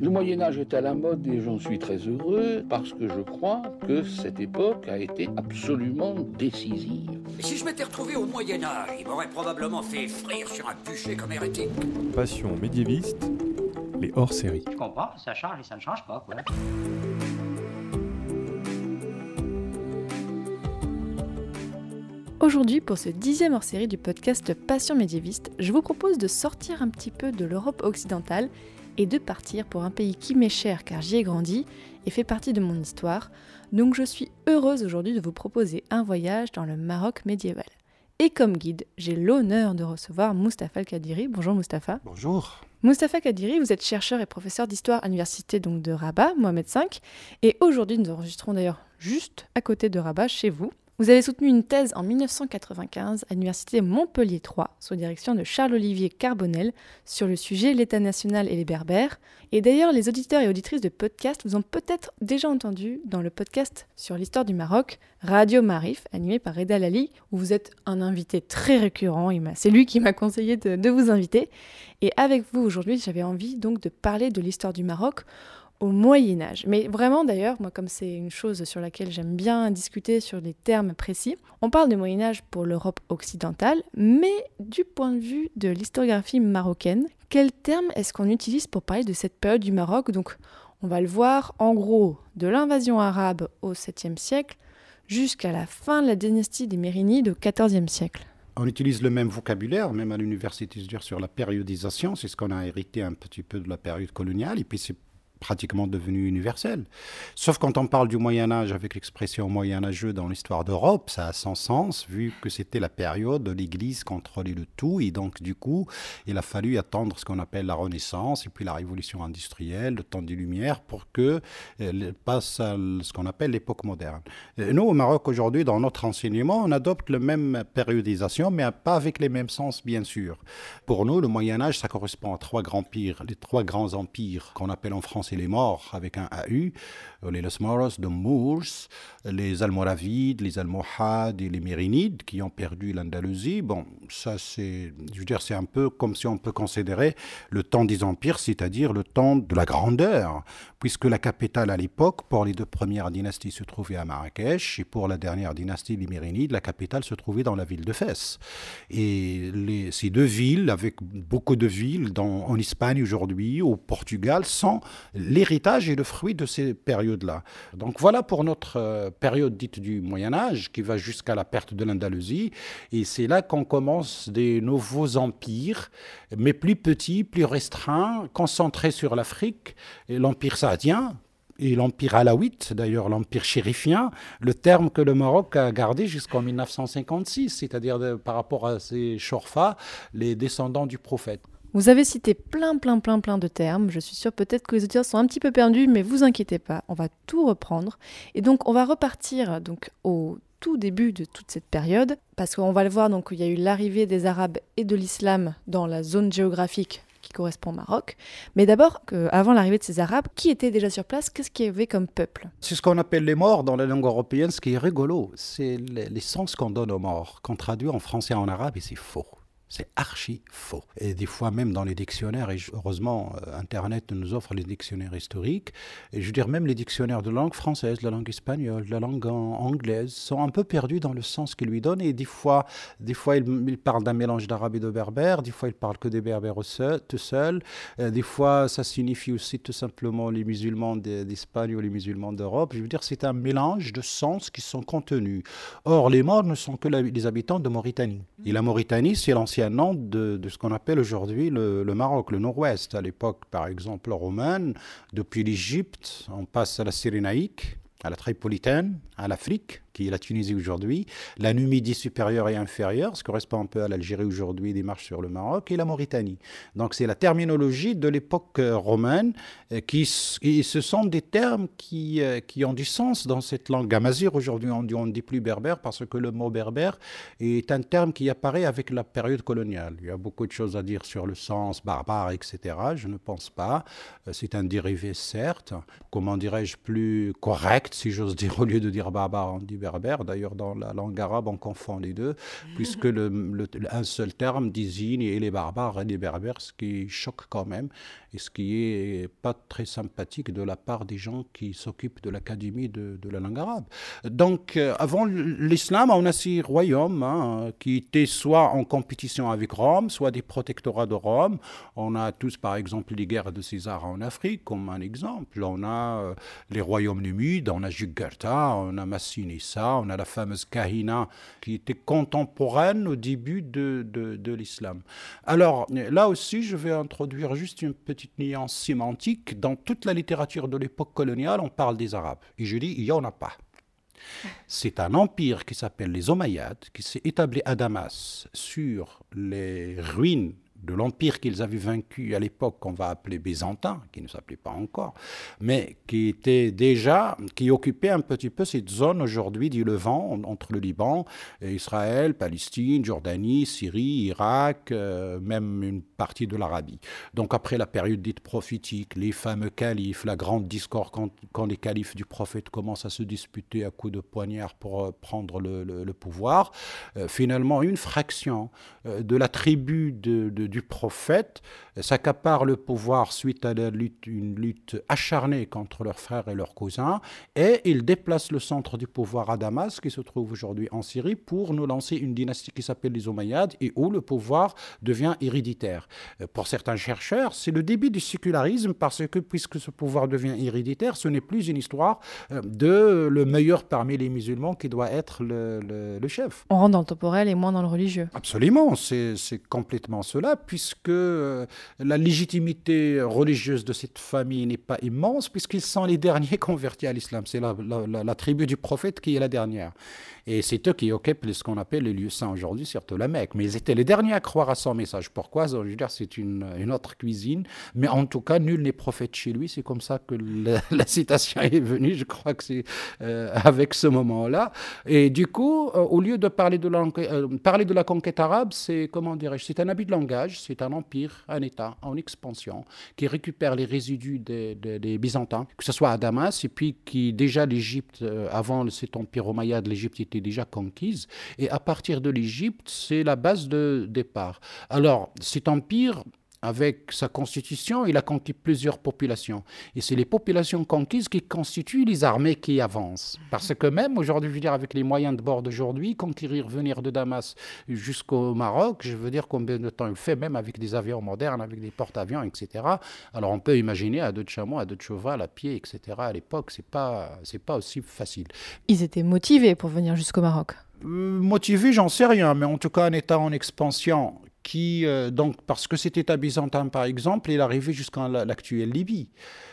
Le Moyen Âge est à la mode et j'en suis très heureux parce que je crois que cette époque a été absolument décisive. Si je m'étais retrouvé au Moyen Âge, il m'aurait probablement fait frire sur un bûcher comme hérétique. Passion médiéviste, les hors-séries. Je comprends, ça change et ça ne change pas, quoi. Aujourd'hui, pour ce dixième hors-série du podcast Passion médiéviste, je vous propose de sortir un petit peu de l'Europe occidentale et de partir pour un pays qui m'est cher car j'y ai grandi et fait partie de mon histoire. Donc je suis heureuse aujourd'hui de vous proposer un voyage dans le Maroc médiéval. Et comme guide, j'ai l'honneur de recevoir Mustapha Al-Kadiri. Bonjour Mustapha. Bonjour. Mustapha Kadiri, vous êtes chercheur et professeur d'histoire à l'université donc de Rabat, Mohamed V, et aujourd'hui nous enregistrons d'ailleurs juste à côté de Rabat, chez vous. Vous avez soutenu une thèse en 1995 à l'université Montpellier 3 sous direction de Charles-Olivier Carbonel sur le sujet l'État national et les Berbères. Et d'ailleurs, les auditeurs et auditrices de podcast vous ont peut-être déjà entendu dans le podcast sur l'histoire du Maroc, Radio Marif, animé par Reda Lali, où vous êtes un invité très récurrent. C'est lui qui m'a conseillé de, de vous inviter. Et avec vous aujourd'hui, j'avais envie donc de parler de l'histoire du Maroc au Moyen Âge. Mais vraiment d'ailleurs, moi comme c'est une chose sur laquelle j'aime bien discuter sur des termes précis, on parle du Moyen Âge pour l'Europe occidentale, mais du point de vue de l'historiographie marocaine, quel terme est-ce qu'on utilise pour parler de cette période du Maroc? Donc on va le voir en gros de l'invasion arabe au 7e siècle jusqu'à la fin de la dynastie des Mérinides au 14e siècle. On utilise le même vocabulaire, même à l'université, sur la périodisation, c'est ce qu'on a hérité un petit peu de la période coloniale, et puis c'est pratiquement devenu universel. Sauf quand on parle du Moyen Âge avec l'expression Moyen Âgeux dans l'histoire d'Europe, ça a son sens vu que c'était la période où l'Église contrôlait le tout et donc du coup, il a fallu attendre ce qu'on appelle la Renaissance et puis la Révolution industrielle, le temps des Lumières pour que euh, passe à ce qu'on appelle l'époque moderne. nous, au Maroc aujourd'hui, dans notre enseignement, on adopte la même périodisation, mais pas avec les mêmes sens, bien sûr. Pour nous, le Moyen Âge, ça correspond à trois grands empires, les trois grands empires qu'on appelle en France les morts avec un AU, euh, les Los Moros de Moors, les Almoravides, les Almohades et les Mérinides qui ont perdu l'Andalousie. Bon, ça c'est, je veux dire, c'est un peu comme si on peut considérer le temps des empires, c'est-à-dire le temps de la grandeur, puisque la capitale à l'époque, pour les deux premières dynasties, se trouvait à Marrakech, et pour la dernière dynastie, les Mérinides, la capitale se trouvait dans la ville de Fès. Et ces deux villes, avec beaucoup de villes dans, en Espagne aujourd'hui, au Portugal, sont l'héritage et le fruit de ces périodes-là. Donc voilà pour notre euh, période dite du Moyen Âge, qui va jusqu'à la perte de l'Andalousie. Et c'est là qu'on commence des nouveaux empires, mais plus petits, plus restreints, concentrés sur l'Afrique. L'Empire saadien, et l'empire alawite, d'ailleurs l'empire chérifien, le terme que le Maroc a gardé jusqu'en 1956, c'est-à-dire par rapport à ces chorfas, les descendants du prophète. Vous avez cité plein, plein, plein, plein de termes. Je suis sûre peut-être que les auditeurs sont un petit peu perdus, mais vous inquiétez pas, on va tout reprendre. Et donc, on va repartir donc au tout début de toute cette période, parce qu'on va le voir, donc il y a eu l'arrivée des Arabes et de l'islam dans la zone géographique qui correspond au Maroc. Mais d'abord, avant l'arrivée de ces Arabes, qui étaient déjà sur place? Qu'est-ce qu'il y avait comme peuple? C'est ce qu'on appelle les morts dans la langue européenne. Ce qui est rigolo, c'est les, les sens qu'on donne aux morts, qu'on traduit en français et en arabe, et c'est faux. C'est archi faux. Et des fois même dans les dictionnaires, et heureusement euh, Internet nous offre les dictionnaires historiques, et je veux dire même les dictionnaires de langue française, de la langue espagnole, de la langue anglaise, sont un peu perdus dans le sens qu'ils lui donnent, et des fois, des fois ils, parlent d'un mélange d'arabe et de berbère, des fois ils parlent que des berbères tout seuls, euh, des fois ça signifie aussi tout simplement les musulmans d'Espagne ou les musulmans d'Europe. Je veux dire, c'est un mélange de sens qui sont contenus. Or, les morts ne sont que les habitants de Mauritanie. Et la Mauritanie, c'est l'ancien nom de, ce qu'on appelle aujourd'hui le, Maroc, le nord-ouest. À l'époque, par exemple, romaine, depuis l'Égypte, on passe à la Cyrénaïque, à la Tripolitaine, à l'Afrique, qui la Tunisie aujourd'hui, la Numidie supérieure et inférieure, ce correspond un peu à l'Algérie aujourd'hui, des marches sur le Maroc, et la Mauritanie. Donc c'est la terminologie de l'époque euh, romaine, euh, qui, et ce sont des termes qui, euh, qui ont du sens dans cette langue. Amazir, aujourd'hui on ne dit plus berbère parce que le mot berbère est un terme qui apparaît avec la période coloniale. Il y a beaucoup de choses à dire sur le sens barbare, etc. Je ne pense pas. C'est un dérivé, certes. Comment dirais-je, plus correct, si j'ose dire, au lieu de dire barbare, on dit berbère berbère. D'ailleurs, dans la langue arabe, on confond les deux, puisque le, un seul terme désigne et les barbares et les berbères, ce qui choque quand même et ce qui est pas très sympathique de la part des gens qui s'occupent de l'académie de, la langue arabe. Donc, euh, avant l'islam, on a ces royaumes hein, qui étaient soit en compétition avec Rome, soit des protectorats de Rome. On a tous, par exemple, les guerres de César en Afrique, comme un exemple. On a euh, les royaumes numides, on a Jugurtha, on a Massinissa, on a la fameuse Kahina, qui était contemporaine au début de, de, de l'islam. Alors, là aussi, je vais introduire juste une petite petite nuance sémantique. Dans toute la littérature de l'époque coloniale, on parle des Arabes. Et je dis, il n'y en a pas. C'est un empire qui s'appelle les Omeyyades, qui s'est établi à Damas sur les ruines de l'empire qu'ils avaient vaincu à l'époque qu'on va appeler byzantin, qui ne s'appelait pas encore, mais qui était déjà, qui occupait un petit peu cette zone aujourd'hui du Levant, entre le Liban, Israël, Palestine, Jordanie, Syrie, Irak, euh, même une partie de l'Arabie. Donc après la période dite prophétique, les fameux califes, la grande discorde quand, les califes du prophète commencent à se disputer à coups de poignard pour euh, prendre le, pouvoir, euh, finalement une fraction de la tribu de du prophète s'accapare le pouvoir suite à la lutte, une lutte acharnée contre leurs frères et leurs cousins, et il déplace le centre du pouvoir à Damas, qui se trouve aujourd'hui en Syrie, pour nous lancer une dynastie qui s'appelle les Omeyyades, et où le pouvoir devient héréditaire. Euh, pour certains chercheurs, c'est le début du sécularisme, parce que puisque ce pouvoir devient héréditaire, ce n'est plus une histoire euh, de le meilleur parmi les musulmans qui doit être le, le chef. On rentre dans le temporel et moins dans le religieux. Absolument, c'est complètement cela puisque euh, la légitimité religieuse de cette famille n'est pas immense, puisqu'ils sont les derniers convertis à l'islam. C'est la, tribu du prophète qui est la dernière. Et c'est eux qui occupent ce qu'on appelle les lieux saints aujourd'hui, surtout la Mecque. Mais ils étaient les derniers à croire à son message. Pourquoi? Je veux dire, c'est une, autre cuisine. Mais en tout cas, nul n'est prophète chez lui. C'est comme ça que la, citation est venue. Je crois que c'est euh, avec ce moment-là. Et du coup, euh, au lieu de parler de, la, parler de la conquête arabe, c'est, comment dirais-je, c'est un habit de langage c'est un empire, un État en expansion, qui récupère les résidus des, Byzantins, que ce soit à Damas, et puis qui déjà l'Égypte, euh, avant cet empire omeyyade, l'Égypte était déjà conquise, et à partir de l'Égypte, c'est la base de départ. Alors, cet empire avec sa constitution, il a conquis plusieurs populations. Et c'est les populations conquises qui constituent les armées qui avancent. Parce que même aujourd'hui, je veux dire, avec les moyens de bord d'aujourd'hui, conquérir, venir de Damas jusqu'au Maroc, je veux dire combien de temps il fait, même avec des avions modernes, avec des porte-avions, etc. Alors on peut imaginer à deux de chameaux, à deux de cheval, à pied, etc. À l'époque, c'est pas, c'est pas aussi facile. Ils étaient motivés pour venir jusqu'au Maroc euh, motivés, j'en sais rien, mais en tout cas un État en expansion qui, euh, donc, parce que cet État byzantin, par exemple, il arrivait jusqu'à l'actuelle Libye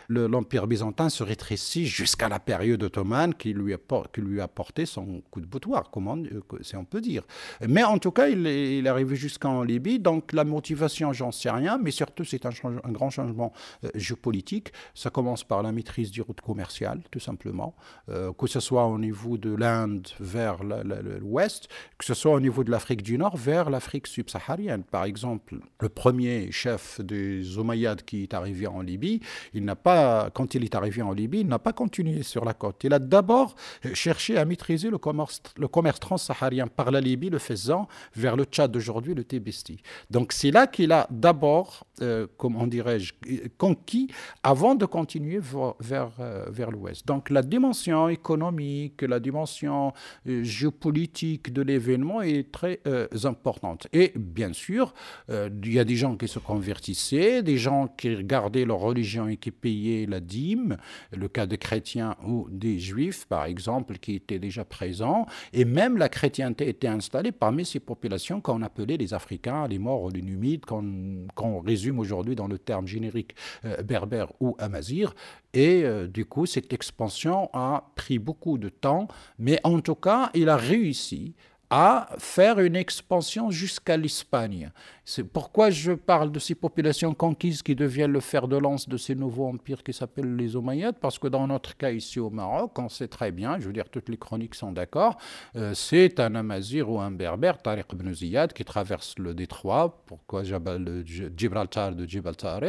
l'Empire byzantin se rétrécit jusqu'à la période ottomane qui lui, a, qui lui a porté son coup de boutoir, comment, euh, si on peut dire. Mais en tout cas, il est, arrivé jusqu'en Libye, donc la motivation, j'en sais rien, mais surtout c'est un, grand changement euh, géopolitique. Ça commence par la maîtrise du route commerciale, tout simplement, euh, que ce soit au niveau de l'Inde vers l'ouest, que ce soit au niveau de l'Afrique du Nord vers l'Afrique subsaharienne. Par exemple, le premier chef des Omeyyades qui est arrivé en Libye, il n'a pas quand il est arrivé en Libye, il n'a pas continué sur la côte. Il a d'abord cherché à maîtriser le commerce, transsaharien par la Libye, le faisant vers le Tchad d'aujourd'hui, le Tébesti. Donc c'est là qu'il a d'abord, euh, comment dirais-je, conquis avant de continuer vers, euh, vers, l'ouest. Donc la dimension économique, la dimension euh, géopolitique de l'événement est très importante. Et bien sûr, il y a des gens qui se convertissaient, des gens qui gardaient leur religion et qui payaient la dîme, le cas des chrétiens ou des juifs, par exemple, qui étaient déjà présents, et même la chrétienté était installée parmi ces populations qu'on appelait les Africains, les morts, les Numides, qu'on résume aujourd'hui dans le terme générique euh, berbère ou amazir. Et euh, du coup, cette expansion a pris beaucoup de temps, mais en tout cas, il a réussi à faire une expansion jusqu'à l'Espagne. C'est pourquoi je parle de ces populations conquises qui deviennent le fer de lance de ces nouveaux empires qui s'appellent les Omeyyades, parce que dans notre cas ici au Maroc, on sait très bien, je veux dire, toutes les chroniques sont d'accord, euh, c'est un Amazir ou un Berbère, Tariq ibn Ziyad, qui traverse le détroit, pourquoi le Gibraltar de Gibraltar,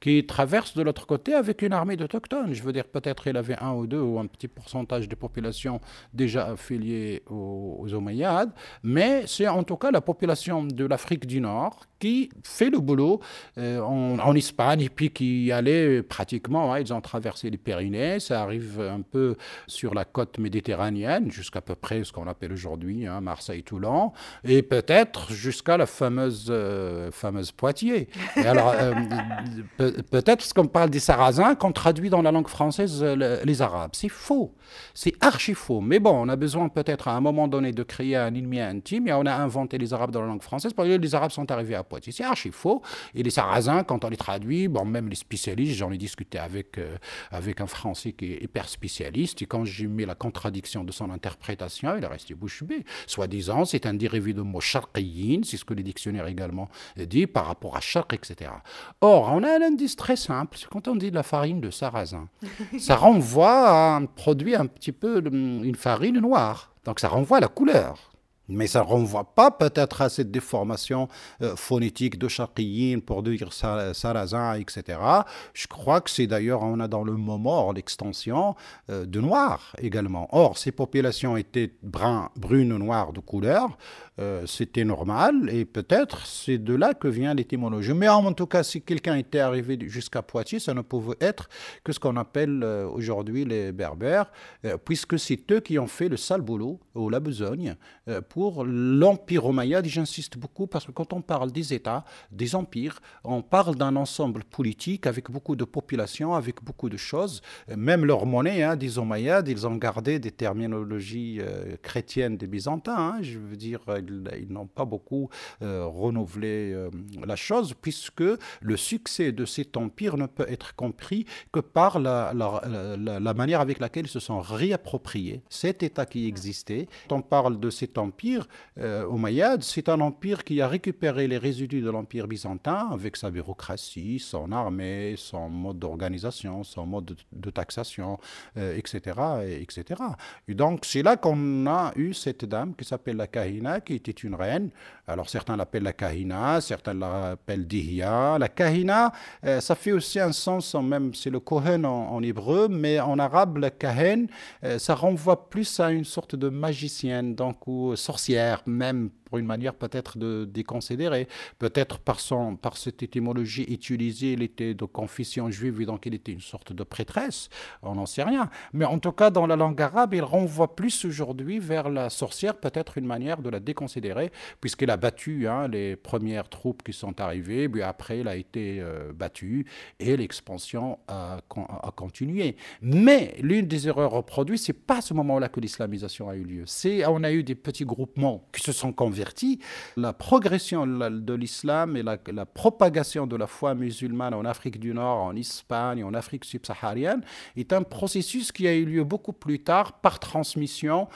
qui traverse de l'autre côté avec une armée d'autochtones. Je veux dire, peut-être il avait un ou deux ou un petit pourcentage des populations déjà affiliées aux, aux mais c'est en tout cas la population de l'Afrique du Nord qui fait le boulot euh, en, Espagne et puis qui allait pratiquement, ils ont traversé les Pyrénées, ça arrive un peu sur la côte méditerranéenne, jusqu'à peu près ce qu'on appelle aujourd'hui hein, Marseille-Toulon, et peut-être jusqu'à la fameuse, euh, fameuse Poitiers. Alors, euh, peut-être qu'on parle des Sarrasins, qu'on traduit dans la langue française les Arabes. C'est faux, c'est archi faux. Mais bon, on a besoin peut-être à un moment donné de créer ennemi intime, et on a inventé les Arabes dans la langue française, parce que les Arabes sont arrivés à Poitiers. C'est archi faux. Et les Sarrasins, quand on les traduit, bon, même les spécialistes, j'en ai discuté avec, euh, avec un Français qui est hyper spécialiste, et quand j'ai mis la contradiction de son interprétation, il est resté bouche bée. Soi-disant, c'est un dérivé de mot sharqiyin, c'est ce que les dictionnaires également disent, par rapport à sharq, etc. Or, on a un indice très simple, c'est quand on dit de la farine de sarrasin. ça renvoie à un produit un petit peu, une farine noire. Donc ça renvoie à la couleur. Mais ça ne renvoie pas peut-être à cette déformation euh, phonétique de Shaqiyin pour dire Sarrazin, etc. Je crois que c'est d'ailleurs, on a dans le moment l'extension euh, de noir également. Or, ces populations étaient brun, brunes, noires de couleur. Euh, c'était normal et peut-être c'est de là que vient l'étymologie. Mais en tout cas, si quelqu'un était arrivé jusqu'à Poitiers, ça ne pouvait être que ce qu'on appelle aujourd'hui les Berbères, puisque c'est eux qui ont fait le sale boulot ou la besogne pour pour l'Empire. Et j'insiste beaucoup parce que quand on parle des États, des empires, on parle d'un ensemble politique avec beaucoup de populations, avec beaucoup de choses. Même leur monnaie, hein, des Omeyyades, ils ont gardé des terminologies euh, chrétiennes des Byzantins. Hein. je veux dire, ils, n'ont pas beaucoup euh, renouvelé euh, la chose puisque le succès de cet empire ne peut être compris que par la, la, la manière avec laquelle ils se sont réappropriés cet État qui existait. Quand on parle de cet empire, empire euh, c'est un empire qui a récupéré les résidus de l'empire byzantin avec sa bureaucratie, son armée, son mode d'organisation, son mode de, taxation, etc., euh, etc. Et donc c'est là qu'on a eu cette dame qui s'appelle la Kahina, qui était une reine. Alors certains l'appellent la Kahina, certains l'appellent Dihya. La Kahina, euh, ça fait aussi un sens, même c'est le Kohen en, hébreu, mais en arabe, la Kahen, ça renvoie plus à une sorte de magicienne, donc ou sorcière, même pour une manière peut-être de déconsidérer. Peut-être par, par cette étymologie utilisée, il était de confession juive et donc il était une sorte de prêtresse. On n'en sait rien. Mais en tout cas, dans la langue arabe, il renvoie plus aujourd'hui vers la sorcière, peut-être une manière de la déconsidérer, puisqu'il a battu hein, les premières troupes qui sont arrivées, puis après, il a été euh, battu et l'expansion a, continué. Mais l'une des erreurs reproduites, c'est pas à ce moment-là que l'islamisation a eu lieu. C'est on a eu des petits groupements qui se sont la progression de l'islam et la, propagation de la foi musulmane en Afrique du Nord, en Espagne, en Afrique subsaharienne est un processus qui a eu lieu beaucoup plus tard par transmission,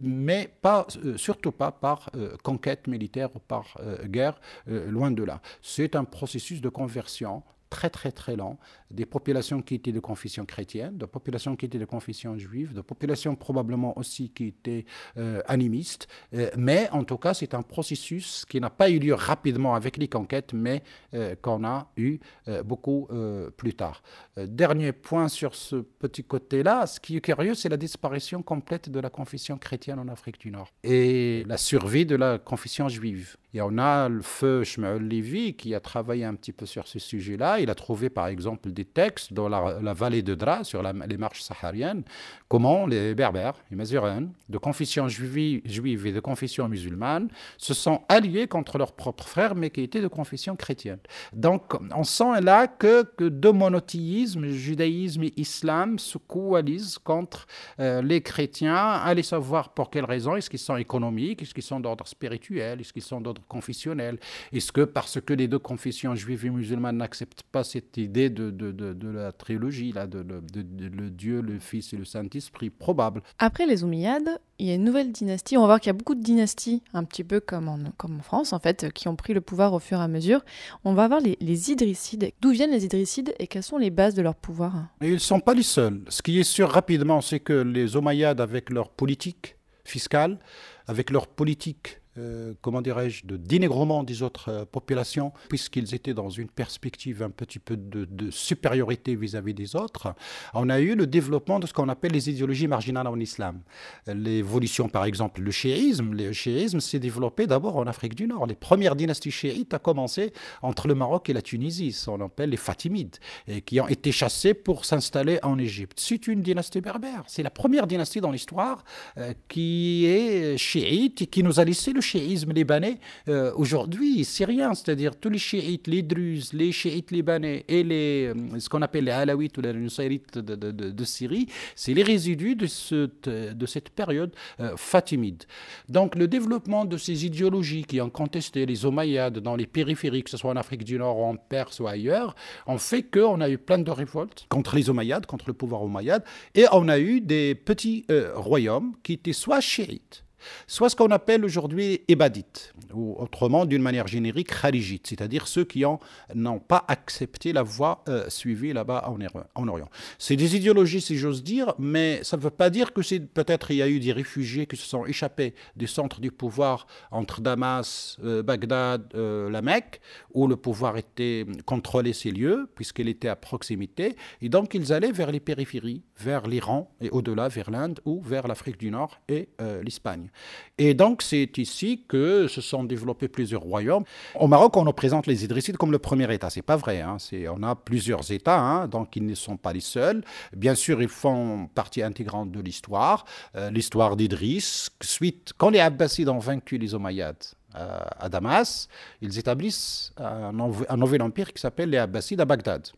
mais pas, euh, surtout pas par euh, conquête militaire ou par euh, guerre, loin de là. C'est un processus de conversion très très très lent, des populations qui étaient de confession chrétienne, de populations qui étaient de confession juive, de populations probablement aussi qui étaient euh, animistes, euh, mais en tout cas c'est un processus qui n'a pas eu lieu rapidement avec les conquêtes, mais euh, qu'on a eu beaucoup plus tard. dernier point sur ce petit côté-là, ce qui est curieux, c'est la disparition complète de la confession chrétienne en Afrique du Nord et la survie de la confession juive. Et on a le feu Shmuel Levy qui a travaillé un petit peu sur ce sujet-là. Il a trouvé par exemple des textes dans la, vallée de Dra, sur les marches sahariennes, comment les Berbères, les Mazuréens, de confession juive, et de confession musulmane, se sont alliés contre leurs propres frères, mais qui étaient de confession chrétienne. Donc on sent là que, deux monothéismes, judaïsme et islam, se coalisent contre euh, les chrétiens. Allez savoir pour quelles raisons. Est-ce qu'ils sont économiques? Est-ce qu'ils sont d'ordre spirituel? Est-ce qu'ils sont d'ordre confessionnel? Est-ce que parce que les deux confessions juives et musulmanes n'acceptent pas cette idée de, de, la trilogie, là, de, le Dieu, le Fils et le Saint-Esprit, probable. Après les Omeyyades, il y a une nouvelle dynastie. On va voir qu'il y a beaucoup de dynasties, un petit peu comme en, comme en France, en fait, qui ont pris le pouvoir au fur et à mesure. On va voir les, les Idrissides. D'où viennent les Idrissides et quelles sont les bases de leur pouvoir? Ils ne sont pas les seuls. Ce qui est sûr rapidement, c'est que les Omeyyades, avec leur politique fiscale, avec leur politique euh, comment dirais-je, de dénigrement des autres euh, populations, puisqu'ils étaient dans une perspective un petit peu de, supériorité vis-à-vis des autres, on a eu le développement de ce qu'on appelle les idéologies marginales en islam. L'évolution, par exemple, le chiisme, le chiisme s'est développé d'abord en Afrique du Nord. Les premières dynasties chiites ont commencé entre le Maroc et la Tunisie, ce qu'on appelle les Fatimides, qui ont été chassés pour s'installer en Égypte. C'est une dynastie berbère. C'est la première dynastie dans l'histoire euh, qui est chiite et qui nous a laissé le chiisme libanais, euh, aujourd'hui, c'est rien. C'est-à-dire tous les chiites, les druzes, les chiites libanais et les, euh, ce qu'on appelle les alawites ou les nusayrites de, Syrie, c'est les résidus de, ce, de cette période euh, fatimide. Donc le développement de ces idéologies qui ont contesté les Omeyyades dans les périphéries, que ce soit en Afrique du Nord en Perse ou ailleurs, ont fait qu'on a eu plein de révoltes contre les Omeyyades, contre le pouvoir Omeyyade, et on a eu des petits royaumes qui étaient soit chiites, soit ce qu'on appelle aujourd'hui ibadites, ou autrement d'une manière générique kharijites, c'est-à-dire ceux qui n'ont pas accepté la voie euh, suivie là-bas en, en, Orient. C'est des idéologies, si j'ose dire, mais ça ne veut pas dire que peut-être il y a eu des réfugiés qui se sont échappés des centres du pouvoir entre Damas, euh, Bagdad, euh, la Mecque, où le pouvoir était contrôlé ces lieux, puisqu'il était à proximité, et donc ils allaient vers les périphéries, vers l'Iran et au-delà vers l'Inde ou vers l'Afrique du Nord et l'Espagne. Et donc, c'est ici que se sont développés plusieurs royaumes. Au Maroc, on nous présente les Idrissides comme le premier État. C'est pas vrai. Hein. On a plusieurs États, hein, donc ils ne sont pas les seuls. Bien sûr, ils font partie intégrante de l'histoire. Euh, l'histoire d'Idriss, suite, quand les Abbasides ont vaincu les Omeyyades, euh, à Damas, ils établissent un, un nouvel empire qui s'appelle les Abbasides à Bagdad.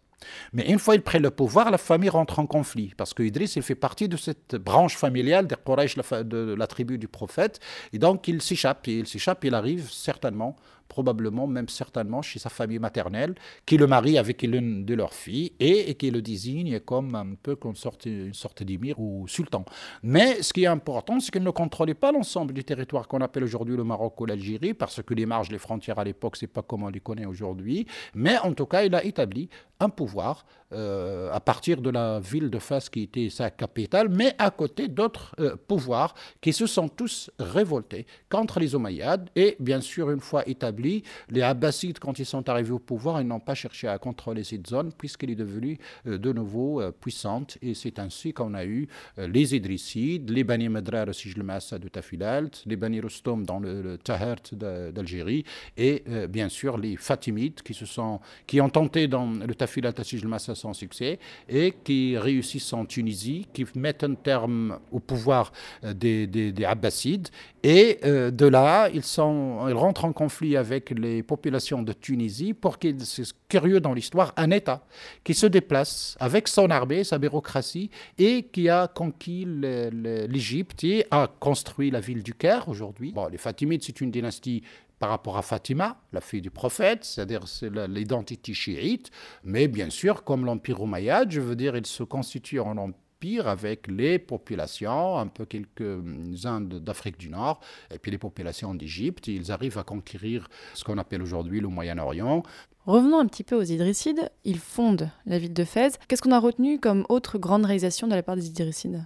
Mais une fois il prend le pouvoir, la famille rentre en conflit, parce que Idriss, il fait partie de cette branche familiale des Quraysh, de la tribu du prophète, et donc il s'échappe, il s'échappe, il arrive certainement probablement même certainement chez sa famille maternelle, qui le marie avec l'une de leurs filles et, qui le désigne comme un peu comme une sorte, d'émir ou sultan. Mais ce qui est important, c'est qu'il ne contrôlait pas l'ensemble du territoire qu'on appelle aujourd'hui le Maroc ou l'Algérie, parce que les marges, les frontières à l'époque, c'est pas comme on les connaît aujourd'hui. Mais en tout cas, il a établi un pouvoir euh, à partir de la ville de Fès qui était sa capitale, mais à côté d'autres euh, pouvoirs qui se sont tous révoltés contre les Omeyyades. Et bien sûr, une fois les Abbassides, quand ils sont arrivés au pouvoir, ils n'ont pas cherché à contrôler cette zone puisqu'elle est devenue euh, de nouveau puissante. Et c'est ainsi qu'on a eu les Idrissides, les Bani Medrar, si je le mets de Tafilalt, les Bani Rustom dans le, le Tahert d'Algérie, et bien sûr les Fatimides qui, se sont, qui ont tenté dans le Tafilalt, si je le mets sans succès et qui réussissent en Tunisie, qui mettent un terme au pouvoir euh, des, des, Abbassides. Et euh, de là, ils, sont, ils rentrent en conflit avec les populations de Tunisie pour qu'ils, c'est curieux dans l'histoire, un État qui se déplace avec son armée, sa bureaucratie, et qui a conquis l'Égypte et a construit la ville du Caire aujourd'hui. Bon, les Fatimides, c'est une dynastie par rapport à Fatima, la fille du prophète, c'est-à-dire c'est l'identité chiite, mais bien sûr, comme l'Empire omeyyade, je veux dire, il se constitue en empire avec les populations, un peu quelques-uns d'Afrique du Nord, et puis les populations d'Égypte. Ils arrivent à conquérir ce qu'on appelle aujourd'hui le Moyen-Orient. Revenons un petit peu aux Idrissides. Ils fondent la ville de Fès. Qu'est-ce qu'on a retenu comme autre grande réalisation de la part des Idrissides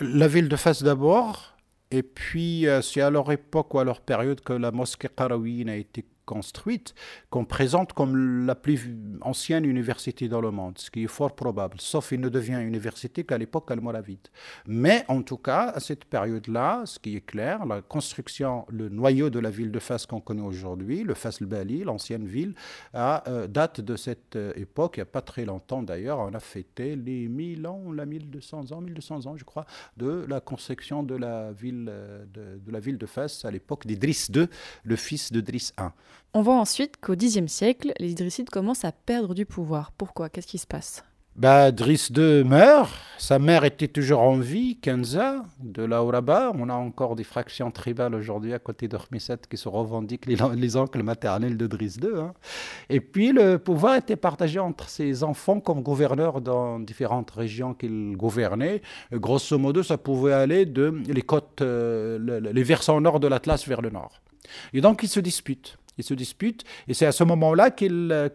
La ville de Fès d'abord, et puis, euh, c'est à leur époque ou à leur période que la mosquée Qarawiyyin a été construite, qu'on présente comme la plus ancienne université dans le monde, ce qui est fort probable, sauf qu'il ne devient université qu'à l'époque almoravide. Mais en tout cas, à cette période-là, ce qui est clair, la construction, le noyau de la ville de Fès qu'on connaît aujourd'hui, le Fès el-Bali, l'ancienne ville, euh, date de cette euh, époque, il n'y a pas très longtemps d'ailleurs, on a fêté les 1000 ans, la 1200 ans, 1200 ans je crois, de la construction de la ville euh, de, de la ville de Fès à l'époque d'Idriss II, le fils de d'Idriss I. On voit ensuite qu'au Xe siècle, les Idrissides commencent à perdre du pouvoir. Pourquoi? Qu'est-ce qui se passe? Bah, Driss II meurt, sa mère était toujours en vie, Kenza, de là au là-bas. On a encore des fractions tribales aujourd'hui à côté de qui se revendiquent les, oncles maternels de Driss II. Hein. Et puis le pouvoir était partagé entre ses enfants comme gouverneurs dans différentes régions qu'il gouvernait. Grosso modo, ça pouvait aller de les côtes, euh, les versants nord de l'Atlas vers le nord. Et donc ils se disputent. Ils se disputent, et c'est à ce moment-là que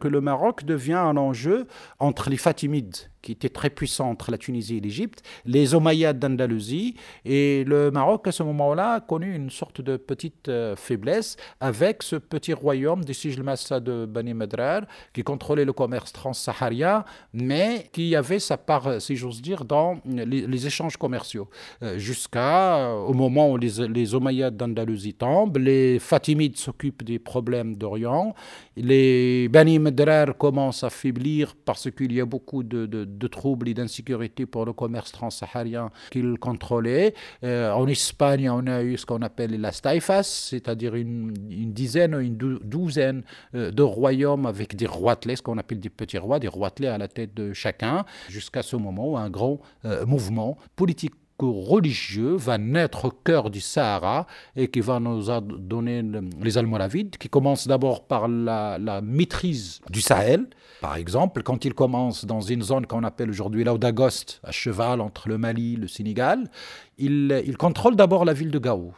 le Maroc devient un enjeu entre les Fatimides qui était très puissant entre la Tunisie et l'Égypte, les Omeyyades d'Andalousie, et le Maroc à ce moment-là a connu une sorte de petite euh, faiblesse avec ce petit royaume des Massa de Bani Medrar qui contrôlait le commerce transsaharien, mais qui avait sa part, si j'ose dire, dans les, échanges commerciaux. Euh, jusqu'à euh, moment où les, les Omeyyades d'Andalousie tombent, les Fatimides s'occupent des problèmes d'Orient, les Bani Medrar commencent à faiblir parce qu'il y a beaucoup de troubles et d'insécurité pour le commerce transsaharien qu'il contrôlait. Euh, en Espagne, on a eu ce qu'on appelle las taifas, c'est-à-dire une, dizaine ou une douzaine euh, de royaumes avec des roitelets, ce qu'on appelle des petits rois, des roitelets à la tête de chacun, jusqu'à ce moment où un grand euh, mouvement politique religieux va naître au cœur du Sahara et qui va nous donner les Almoravides, qui commencent d'abord par la, maîtrise du Sahel. Par exemple, quand ils commencent dans une zone qu'on appelle aujourd'hui l'Audagost, à cheval entre le Mali et le Sénégal, ils, ils contrôlent d'abord la ville de Gao.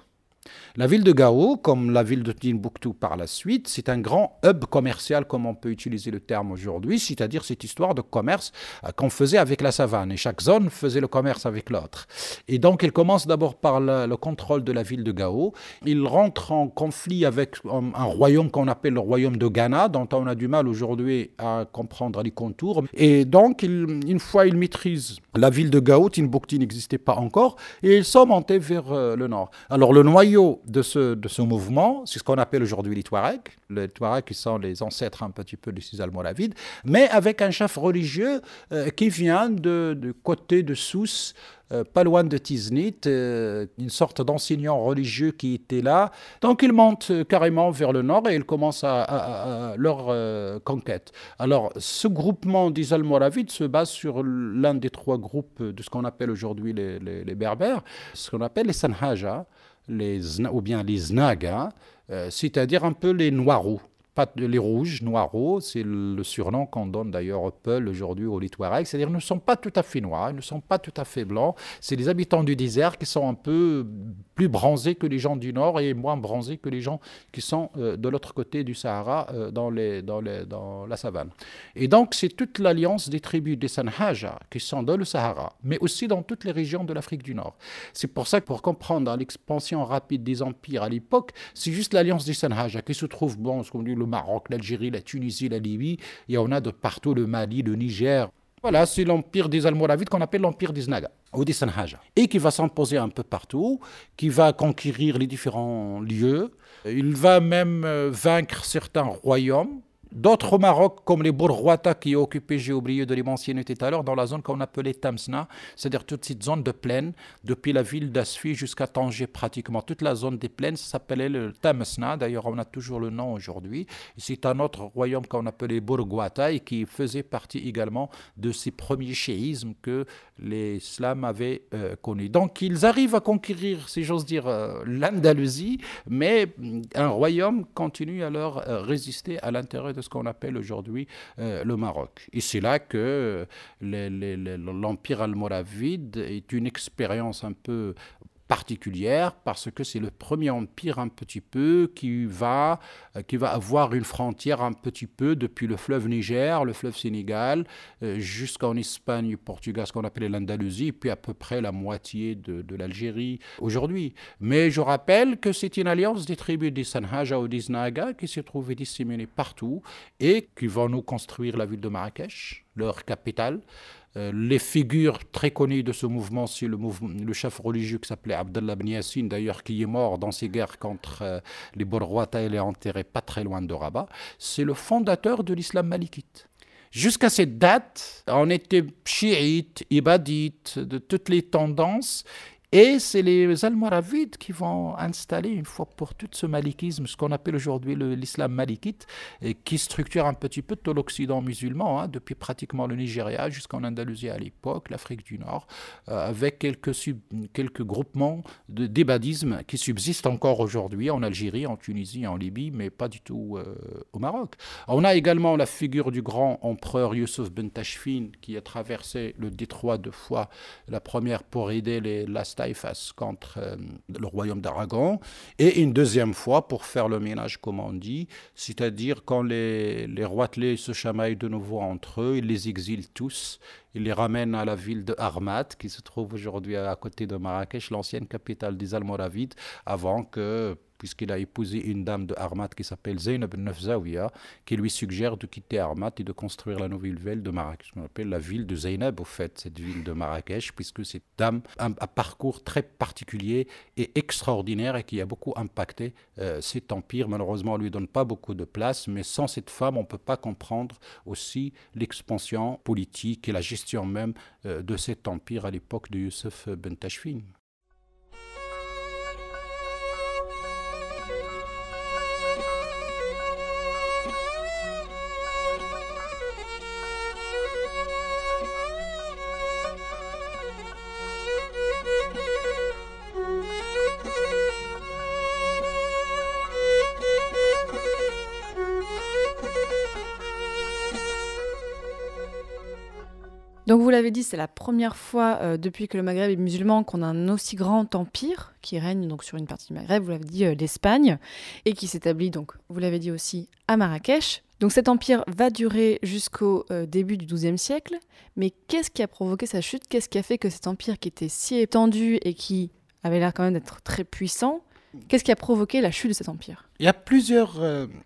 La ville de Gao, comme la ville de Timbuktu par la suite, c'est un grand hub commercial, comme on peut utiliser le terme aujourd'hui, c'est-à-dire cette histoire de commerce euh, qu'on faisait avec la savane. Et chaque zone faisait le commerce avec l'autre. Et donc, il commence d'abord par le, contrôle de la ville de Gao. Il rentre en conflit avec un, royaume qu'on appelle le royaume de Ghana, dont on a du mal aujourd'hui à comprendre les contours. Et donc, une fois il maîtrise la ville de Gao, Timbuktu n'existait pas encore, et ils sont montés vers euh, le nord. Alors, le noyau de ce, de ce mouvement, c'est ce qu'on appelle aujourd'hui les Touaregs. Les Touaregs qui sont les ancêtres un petit peu des Almoravides, mais avec un chef religieux euh, qui vient de, de, côté de Sousse, euh, pas loin de Tiznit, euh, une sorte d'enseignant religieux qui était là. Donc ils montent carrément vers le nord et ils commencent à, leur conquête. Alors ce groupement des Almoravides se base sur l'un des trois groupes de ce qu'on appelle aujourd'hui les, les, les, Berbères, ce qu'on appelle les Sanhaja les, ou bien les Znaga, euh, c'est-à-dire un peu les Noiroux les rouges, noireaux, c'est le surnom qu'on donne d'ailleurs au Peul aujourd'hui aux Litouaregs, c'est-à-dire ne sont pas tout à fait noirs, ils ne sont pas tout à fait blancs, c'est les habitants du désert qui sont un peu plus bronzés que les gens du nord et moins bronzés que les gens qui sont euh, de l'autre côté du Sahara euh, dans, les, dans, les, dans, la savane. Et donc c'est toute l'alliance des tribus des Sanhaja qui sont dans le Sahara, mais aussi dans toutes les régions de l'Afrique du Nord. C'est pour ça que pour comprendre l'expansion rapide des empires à l'époque, c'est juste l'alliance des Sanhaja qui se trouve, bon, ce qu'on dit le Maroc, l'Algérie, la Tunisie, la Libye, et on a de partout le Mali, le Niger. Voilà, c'est l'empire des Almoravides qu'on appelle l'empire des Naga ou des Sanhaja, et qui va s'imposer un peu partout, qui va conquérir les différents lieux. Il va même euh, vaincre certains royaumes D'autres au Maroc, comme les Bourguata qui occupé, j'ai oublié de les mentionner tout à l'heure, dans la zone qu'on appelait Tamsna, c'est-à-dire toute cette zone de plaine, depuis la ville d'Asfi jusqu'à Tanger pratiquement. Toute la zone des plaines s'appelait le Tamsna, d'ailleurs on a toujours le nom aujourd'hui. C'est un autre royaume qu'on appelait Bourguata et qui faisait partie également de ces premiers chéismes que les Slams avaient euh, connus. Donc ils arrivent à conquérir, si j'ose dire, euh, l'Andalousie, mais un royaume continue leur euh, résister à l'intérieur de ce qu'on appelle aujourd'hui euh, le Maroc. Et c'est là que l'Empire almoravide est une expérience un peu particulière parce que c'est le premier empire un petit peu qui va, euh, qui va avoir une frontière un petit peu depuis le fleuve Niger, le fleuve Sénégal, euh, jusqu'en Espagne, Portugal, ce qu'on appelait l'Andalousie, puis à peu près la moitié de, l'Algérie aujourd'hui. Mais je rappelle que c'est une alliance des tribus des Sanhaja ou des Naga qui s'est trouvée disséminée partout et qui vont nous construire la ville de Marrakech, leur capitale. Euh, les figures très connues de ce mouvement, c'est le, le, chef religieux qui s'appelait Abdallah ibn Yassin, d'ailleurs, qui est mort dans ces guerres contre euh, les Borwata et les enterré pas très loin de Rabat. C'est le fondateur de l'islam malikite. Jusqu'à cette date, on était chiite, ibadite, de toutes les tendances, Et c'est les Almoravides qui vont installer une fois pour toutes ce malikisme, ce qu'on appelle aujourd'hui l'islam malikite, et qui structure un petit peu tout l'Occident musulman, hein, depuis pratiquement le Nigeria jusqu'en Andalousie à l'époque, l'Afrique du Nord, euh, avec quelques, groupements de débadisme qui subsistent encore aujourd'hui en Algérie, en Tunisie, en Libye, mais pas du tout euh, au Maroc. On a également la figure du grand empereur Youssef ben Tashfin qui a traversé le détroit deux fois, la première pour aider les, la contre euh, le royaume d'Aragon, et une deuxième fois pour faire le ménage, comme on dit, c'est-à-dire quand les, les roitelets se chamaillent de nouveau entre eux, ils les exilent tous, ils les ramènent à la ville de Armat, qui se trouve aujourd'hui à côté de Marrakech, l'ancienne capitale des Almoravides, avant que puisqu'il a épousé une dame de Armat qui s'appelle Zainab Nafzawiya, qui lui suggère de quitter Armat et de construire la nouvelle ville de Marrakech. On appelle la ville de Zainab, au fait, cette ville de Marrakech, puisque cette dame a un, parcours très particulier et extraordinaire et qui a beaucoup impacté euh, cet empire. Malheureusement, on ne lui donne pas beaucoup de place, mais sans cette femme, on ne peut pas comprendre aussi l'expansion politique et la gestion même euh, de cet empire à l'époque de Youssef Ben Tashfin. L'avez dit, c'est la première fois euh, depuis que le Maghreb est musulman qu'on a un aussi grand empire qui règne donc sur une partie du Maghreb, vous l'avez dit, euh, l'Espagne, et qui s'établit donc, vous l'avez dit aussi, à Marrakech. Donc cet empire va durer jusqu'au euh, début du XIIe siècle, mais qu'est-ce qui a provoqué sa chute? Qu'est-ce qui a fait que cet empire qui était si étendu et qui avait l'air quand même d'être très puissant, qu'est-ce qui a provoqué la chute de cet empire? Il y a plusieurs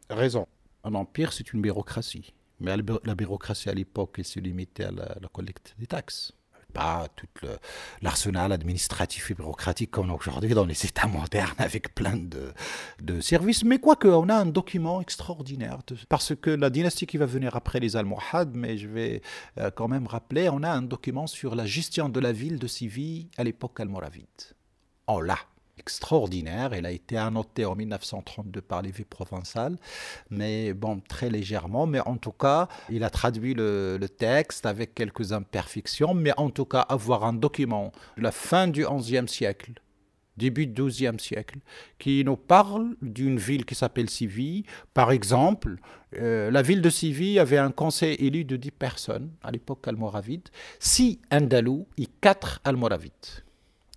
raisons. Un empire, c'est une bureaucratie. Mais la bureaucratie à l'époque, elle se limitait à la, collecte des taxes pas tout l'arsenal administratif et bureaucratique comme aujourd'hui dans les États modernes avec plein de, services. Mais quoique, on a un document extraordinaire parce que la dynastie qui va venir après les Almohades, mais je vais euh, quand même rappeler, on a un document sur la gestion de la ville de Séville à l'époque almoravide. On l'a extraordinaire. Elle a été annotée en 1932 par l'évêque provençal, mais bon, très légèrement. Mais en tout cas, il a traduit le, texte avec quelques imperfections. Mais en tout cas, avoir un document de la fin du XIe siècle, début du XIIe siècle, qui nous parle d'une ville qui s'appelle Séville. Par exemple, euh, la ville de Séville avait un conseil élu de 10 personnes à l'époque almoravide, 6 andalous et 4 almoravides.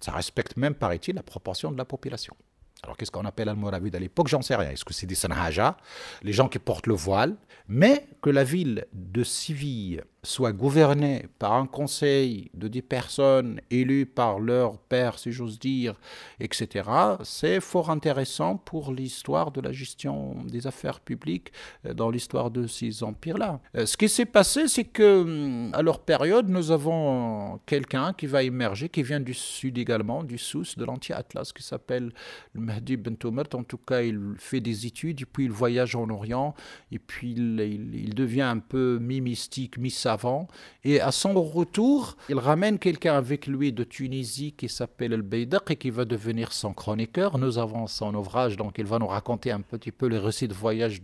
Ça respecte même, paraît-il, la proportion de la population. Alors qu'est-ce qu'on appelle Almoravide à l'époque? J'en sais rien. Est-ce que c'est des Sanhaja, les gens qui portent le voile Mais que la ville de Séville soit gouverné par un conseil de des personnes élues par leur père, si j'ose dire, etc., c'est fort intéressant pour l'histoire de la gestion des affaires publiques euh, dans l'histoire de ces empires-là. Euh, ce qui s'est passé, c'est que hum, à leur période, nous avons quelqu'un qui va émerger, qui vient du sud également, du Sous, de l'anti-Atlas, qui s'appelle le Mahdi Ben En tout cas, il fait des études, et puis il voyage en Orient, et puis il, devient un peu mi-mystique, et à son retour, il ramène quelqu'un avec lui de Tunisie qui s'appelle El Beydaq et qui va devenir son chroniqueur. Nous avons son ouvrage, donc il va nous raconter un petit peu les récits de voyage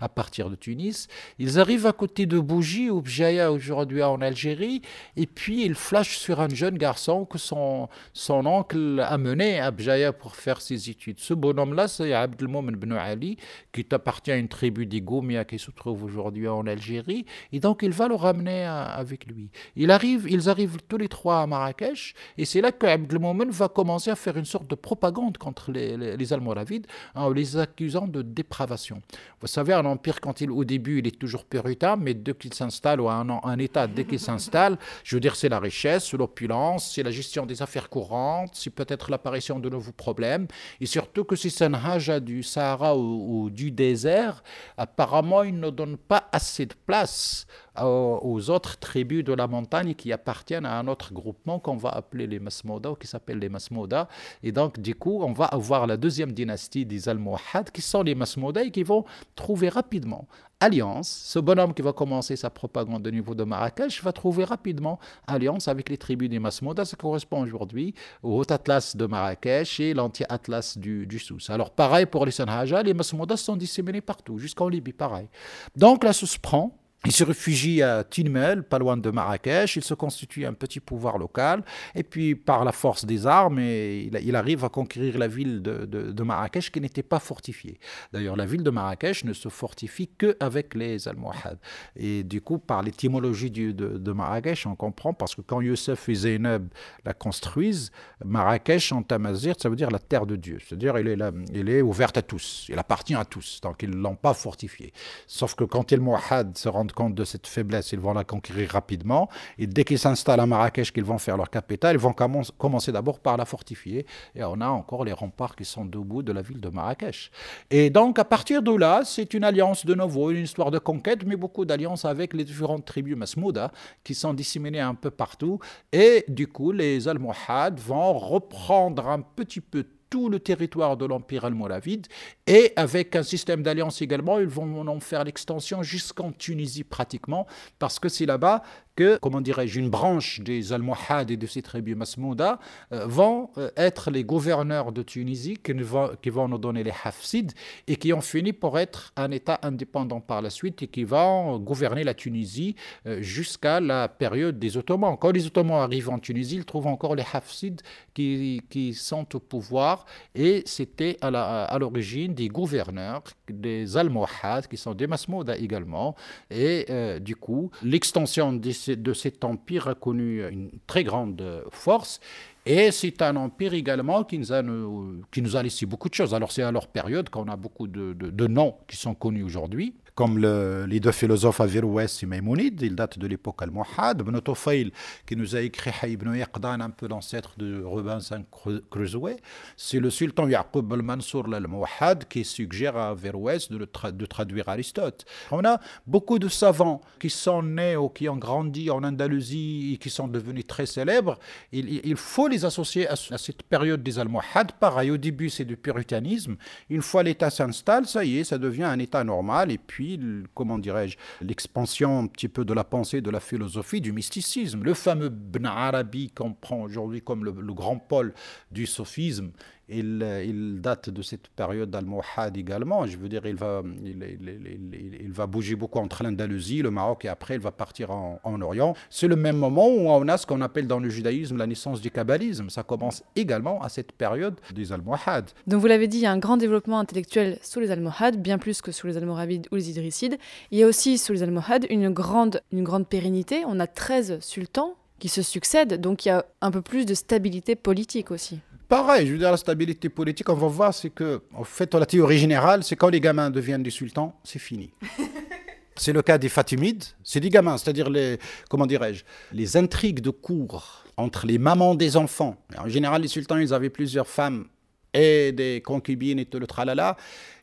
à partir de Tunis. Ils arrivent à côté de Bougie ou Bjaya aujourd'hui en Algérie, et puis il flash sur un jeune garçon que son, son oncle a mené à Bjaya pour faire ses études. Ce bonhomme-là, c'est Abdelmoumen Ben Ali, qui appartient à une tribu des Goumia qui se trouve aujourd'hui en Algérie, et donc il va le ramener avec lui. Il arrive, ils arrivent tous les trois à Marrakech, et c'est là que Abdelmoumen va commencer à faire une sorte de propagande contre les, les, Almoravides, en les accusant de dépravation. Vous savez, un empire, quand il, au début, il est toujours puritain, mais dès qu'il s'installe, ou un, un État, dès qu'il s'installe, je veux dire, c'est la richesse, l'opulence, c'est la gestion des affaires courantes, c'est peut-être l'apparition de nouveaux problèmes, et surtout que si c'est un Haja du Sahara ou du désert, apparemment, il ne donne pas assez de place aux autres tribus de la montagne qui appartiennent à un autre groupement qu'on va appeler les Masmouda ou qui s'appelle les Masmouda. Et donc, du coup, on va avoir la deuxième dynastie des Almohades qui sont les Masmouda et qui vont trouver rapidement alliance. Ce bonhomme qui va commencer sa propagande au niveau de Marrakech va trouver rapidement alliance avec les tribus des Masmouda. Ça correspond aujourd'hui au Haut Atlas de Marrakech et l'anti-Atlas du, du Sousse. Alors, pareil pour les Sanhaja, les Masmouda sont disséminés partout, jusqu'en Libye, pareil. Donc là, se prend il se réfugie à Tinmel, pas loin de Marrakech. Il se constitue un petit pouvoir local. Et puis, par la force des armes, il, arrive à conquérir la ville de, Marrakech qui n'était pas fortifiée. D'ailleurs, la ville de Marrakech ne se fortifie qu'avec les Almohades. Et du coup, par l'étymologie de, Marrakech, on comprend, parce que quand Youssef et Zeynep la construisent, Marrakech en tamazir, ça veut dire la terre de Dieu. C'est-à-dire, elle est, elle est ouverte à tous. Elle appartient à tous. Donc, ils ne l'ont pas fortifiée. Sauf que quand les Almohades se rendent compte de cette faiblesse, ils vont la conquérir rapidement. Et dès qu'ils s'installent à Marrakech, qu'ils vont faire leur capitale, ils vont commencer d'abord par la fortifier. Et on a encore les remparts qui sont debout de la ville de Marrakech. Et donc, à partir de là, c'est une alliance de nouveau, une histoire de conquête, mais beaucoup d'alliances avec les différentes tribus Masmouda qui sont disséminées un peu partout. Et du coup, les Almohades vont reprendre un petit peu tout le territoire de l'Empire almoravide et avec un système d'alliance également, ils vont en faire l'extension jusqu'en Tunisie pratiquement parce que c'est là-bas que, comment dirais-je, une branche des Almohades et de ces tribus Masmouda euh, vont euh, être les gouverneurs de Tunisie qui, vont, qui vont nous donner les Hafsides et qui ont fini pour être un État indépendant par la suite et qui vont gouverner la Tunisie euh, jusqu'à la période des Ottomans. Quand les Ottomans arrivent en Tunisie, ils trouvent encore les Hafsides qui, qui sont au pouvoir et c'était à l'origine des gouverneurs, des Almohades qui sont des Masmouda également et du coup l'extension des de cet empire a connu une très grande force. Et c'est un empire également qui nous, a, qui nous a laissé beaucoup de choses. Alors c'est à leur période qu'on a beaucoup de, de noms qui sont connus aujourd'hui comme les deux philosophes Averroès et Maïmonide, ils datent de l'époque almohade. Ibn Tufayl, qui nous a écrit Ibn Yaqdan, un peu l'ancêtre de Robinson Crusoe, c'est le sultan Yaqub al-Mansour al-Almohad qui suggère à Averroès de, traduire Aristote. On a beaucoup de savants qui sont nés ou qui ont grandi en Andalousie et qui sont devenus très célèbres. Il, faut les associer à, cette période des Almohades. Pareil, au début, c'est du puritanisme. Une fois l'État s'installe, ça y est, ça devient un État normal. Et puis, comment dirais-je, l'expansion un petit peu de la pensée, de la philosophie, du mysticisme. Le fameux Ibn Arabi qu'on prend aujourd'hui comme le, le grand pôle du sophisme il, date de cette période almohade également. Je veux dire, il va, il, va bouger beaucoup entre l'Andalousie, le Maroc, et après, il va partir en, Orient. C'est le même moment où on a ce qu'on appelle dans le judaïsme la naissance du kabbalisme. Ça commence également à cette période des Almohades. Donc, vous l'avez dit, il y a un grand développement intellectuel sous les Almohades, bien plus que sous les Almoravides ou les Idrissides. Il y a aussi sous les Almohades une grande, une grande pérennité. On a 13 sultans qui se succèdent, donc il y a un peu plus de stabilité politique aussi pareil, je veux dire, la stabilité politique, on va voir, c'est que, en fait, la théorie générale, c'est quand les gamins deviennent des sultans, c'est fini. c'est le cas des Fatimides, c'est des gamins, c'est-à-dire les, comment dirais-je, les intrigues de cour entre les mamans des enfants. En général, les sultans, ils avaient plusieurs femmes et des concubines et tout le tralala.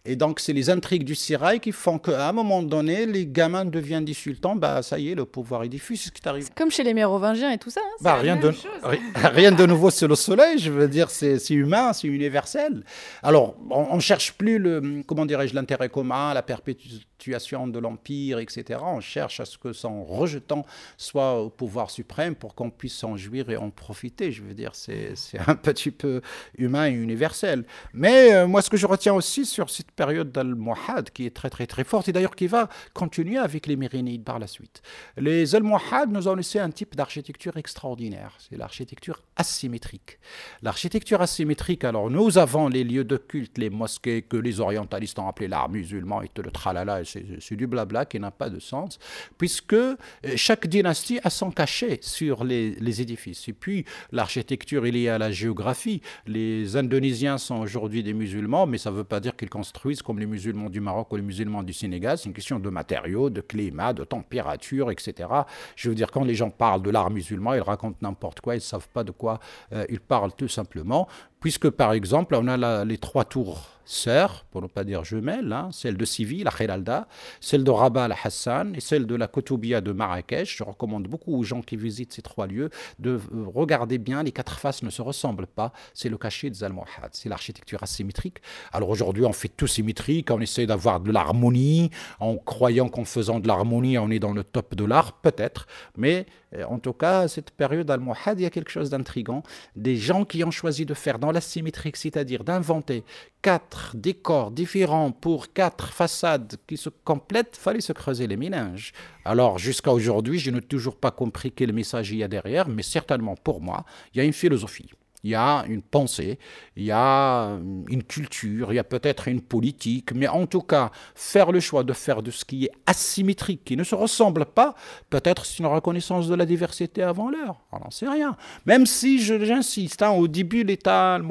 Et donc, c'est les intrigues du Sirail qui font qu'à un moment donné, les gamins deviennent des sultans. Bah, ça y est, le pouvoir est diffus. C'est ce qui t'arrive. Comme chez les mérovingiens et tout ça. Hein, bah, rien, de, rien de nouveau sur le soleil. Je veux dire, c'est humain, c'est universel. Alors, on ne cherche plus le, comment dirais-je, l'intérêt commun, la perpétuation de l'empire, etc. On cherche à ce que son rejetant soit au pouvoir suprême pour qu'on puisse s'en jouir et en profiter. Je veux dire, c'est un petit peu humain et universel. Mais euh, moi, ce que je retiens aussi sur cette période d'Al-Muhad qui est très très très forte et d'ailleurs qui va continuer avec les Mérinides par la suite. Les Al-Muhad nous ont laissé un type d'architecture extraordinaire, c'est l'architecture asymétrique. L'architecture asymétrique, alors nous avons les lieux de culte, les mosquées que les orientalistes ont appelés l'art musulman et tout le tralala, c'est du blabla qui n'a pas de sens, puisque euh, chaque dynastie a son cachet sur les, les édifices. Et puis l'architecture est liée à la géographie. Les Indonésiens sont aujourd'hui des musulmans, mais ça ne veut pas dire qu'ils construisent comme les musulmans du Maroc ou les musulmans du Sénégal. C'est une question de matériaux, de climat, de température, etc. Je veux dire, quand les gens parlent de l'art musulman, ils racontent n'importe quoi, ils ne savent pas de quoi euh, ils parlent tout simplement. Puisque par exemple, on a les trois tours sœurs, pour ne pas dire jumelles, hein, celle de Sivi, la Khelalda, celle de Rabat, la Hassan, et celle de la Kotoubia de Marrakech. Je recommande beaucoup aux gens qui visitent ces trois lieux de euh, regarder bien, les quatre faces ne se ressemblent pas. C'est le cachet des Almohades, c'est l'architecture asymétrique. Alors aujourd'hui, on fait tout symétrique, on essaie d'avoir de l'harmonie, en croyant qu'en faisant de l'harmonie, on est dans le top de l'art, peut-être, mais en tout cas, cette période almohade, il y a quelque chose d'intrigant. Des gens qui ont choisi de faire dans l'asymétrique, c'est-à-dire d'inventer quatre décors différents pour quatre façades qui se complètent, fallait se creuser les méninges. Alors, jusqu'à aujourd'hui, je n'ai toujours pas compris quel message il y a derrière, mais certainement pour moi, il y a une philosophie. Il y a une pensée, il y a une culture, il y a peut-être une politique, mais en tout cas, faire le choix de faire de ce qui est asymétrique, qui ne se ressemble pas, peut-être c'est une reconnaissance de la diversité avant l'heure. On n'en sait rien. Même si, j'insiste, hein, au début, l'État al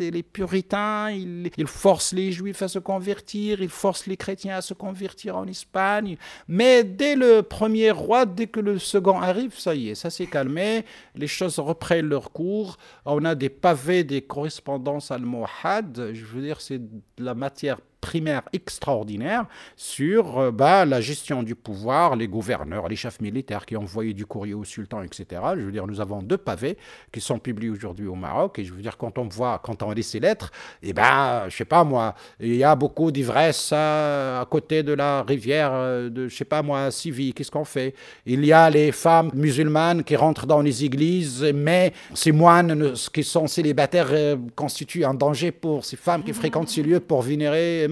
et les puritains, ils il forcent les juifs à se convertir, ils forcent les chrétiens à se convertir en Espagne, mais dès le premier roi, dès que le second arrive, ça y est, ça s'est calmé, les choses reprennent leur cours, on a des pavés des correspondances almohades. Je veux dire, c'est de la matière primaire extraordinaire sur euh, bah, la gestion du pouvoir, les gouverneurs, les chefs militaires qui envoyaient du courrier au sultan, etc. Je veux dire, nous avons deux pavés qui sont publiés aujourd'hui au Maroc. Et je veux dire, quand on voit, quand on lit ces lettres, eh ben, je sais pas moi, il y a beaucoup d'ivresse à, côté de la rivière euh, de, je sais pas moi, Sivi. Qu'est-ce qu'on fait? Il y a les femmes musulmanes qui rentrent dans les églises, mais ces moines qui sont célibataires euh, constituent un danger pour ces femmes qui fréquentent ces lieux pour vénérer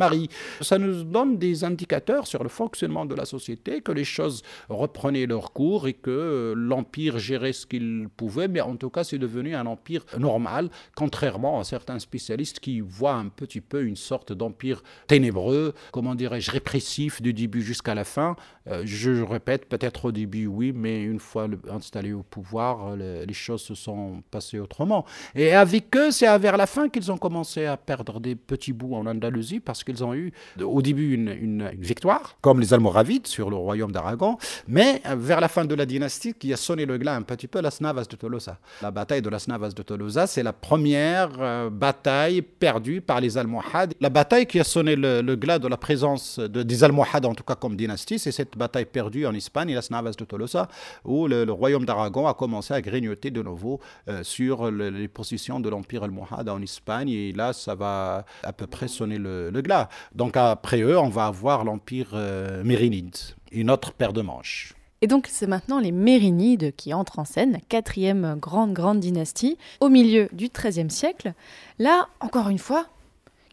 Ça nous donne des indicateurs sur le fonctionnement de la société, que les choses reprenaient leur cours et que euh, l'Empire gérait ce qu'il pouvait, mais en tout cas c'est devenu un empire normal, contrairement à certains spécialistes qui voient un petit peu une sorte d'empire ténébreux, comment dirais-je, répressif du début jusqu'à la fin. Euh, je répète, peut-être au début oui, mais une fois installé au pouvoir, les choses se sont passées autrement. Et avec eux, c'est vers la fin qu'ils ont commencé à perdre des petits bouts en Andalousie parce que ils ont eu au début une, victoire, comme les Almoravides sur le royaume d'Aragon, mais euh, vers la fin de la dynastie, qui a sonné le glas un petit peu, la Snavas de Tolosa. La bataille de la Snavas de Tolosa, c'est la première euh, bataille perdue par les Almohades. La bataille qui a sonné le, glas de la présence de, des Almohades, en tout cas comme dynastie, c'est cette bataille perdue en Espagne, la Snavas de Tolosa, où le, royaume d'Aragon a commencé à grignoter de nouveau euh, sur les positions de l'empire almohade en Espagne. Et là, ça va à peu près sonner le glas. Donc après eux, on va avoir l'empire euh, mérinide, une autre paire de manches. Et donc c'est maintenant les Mérinides qui entrent en scène, la quatrième grande grande dynastie, au milieu du XIIIe siècle. Là, encore une fois,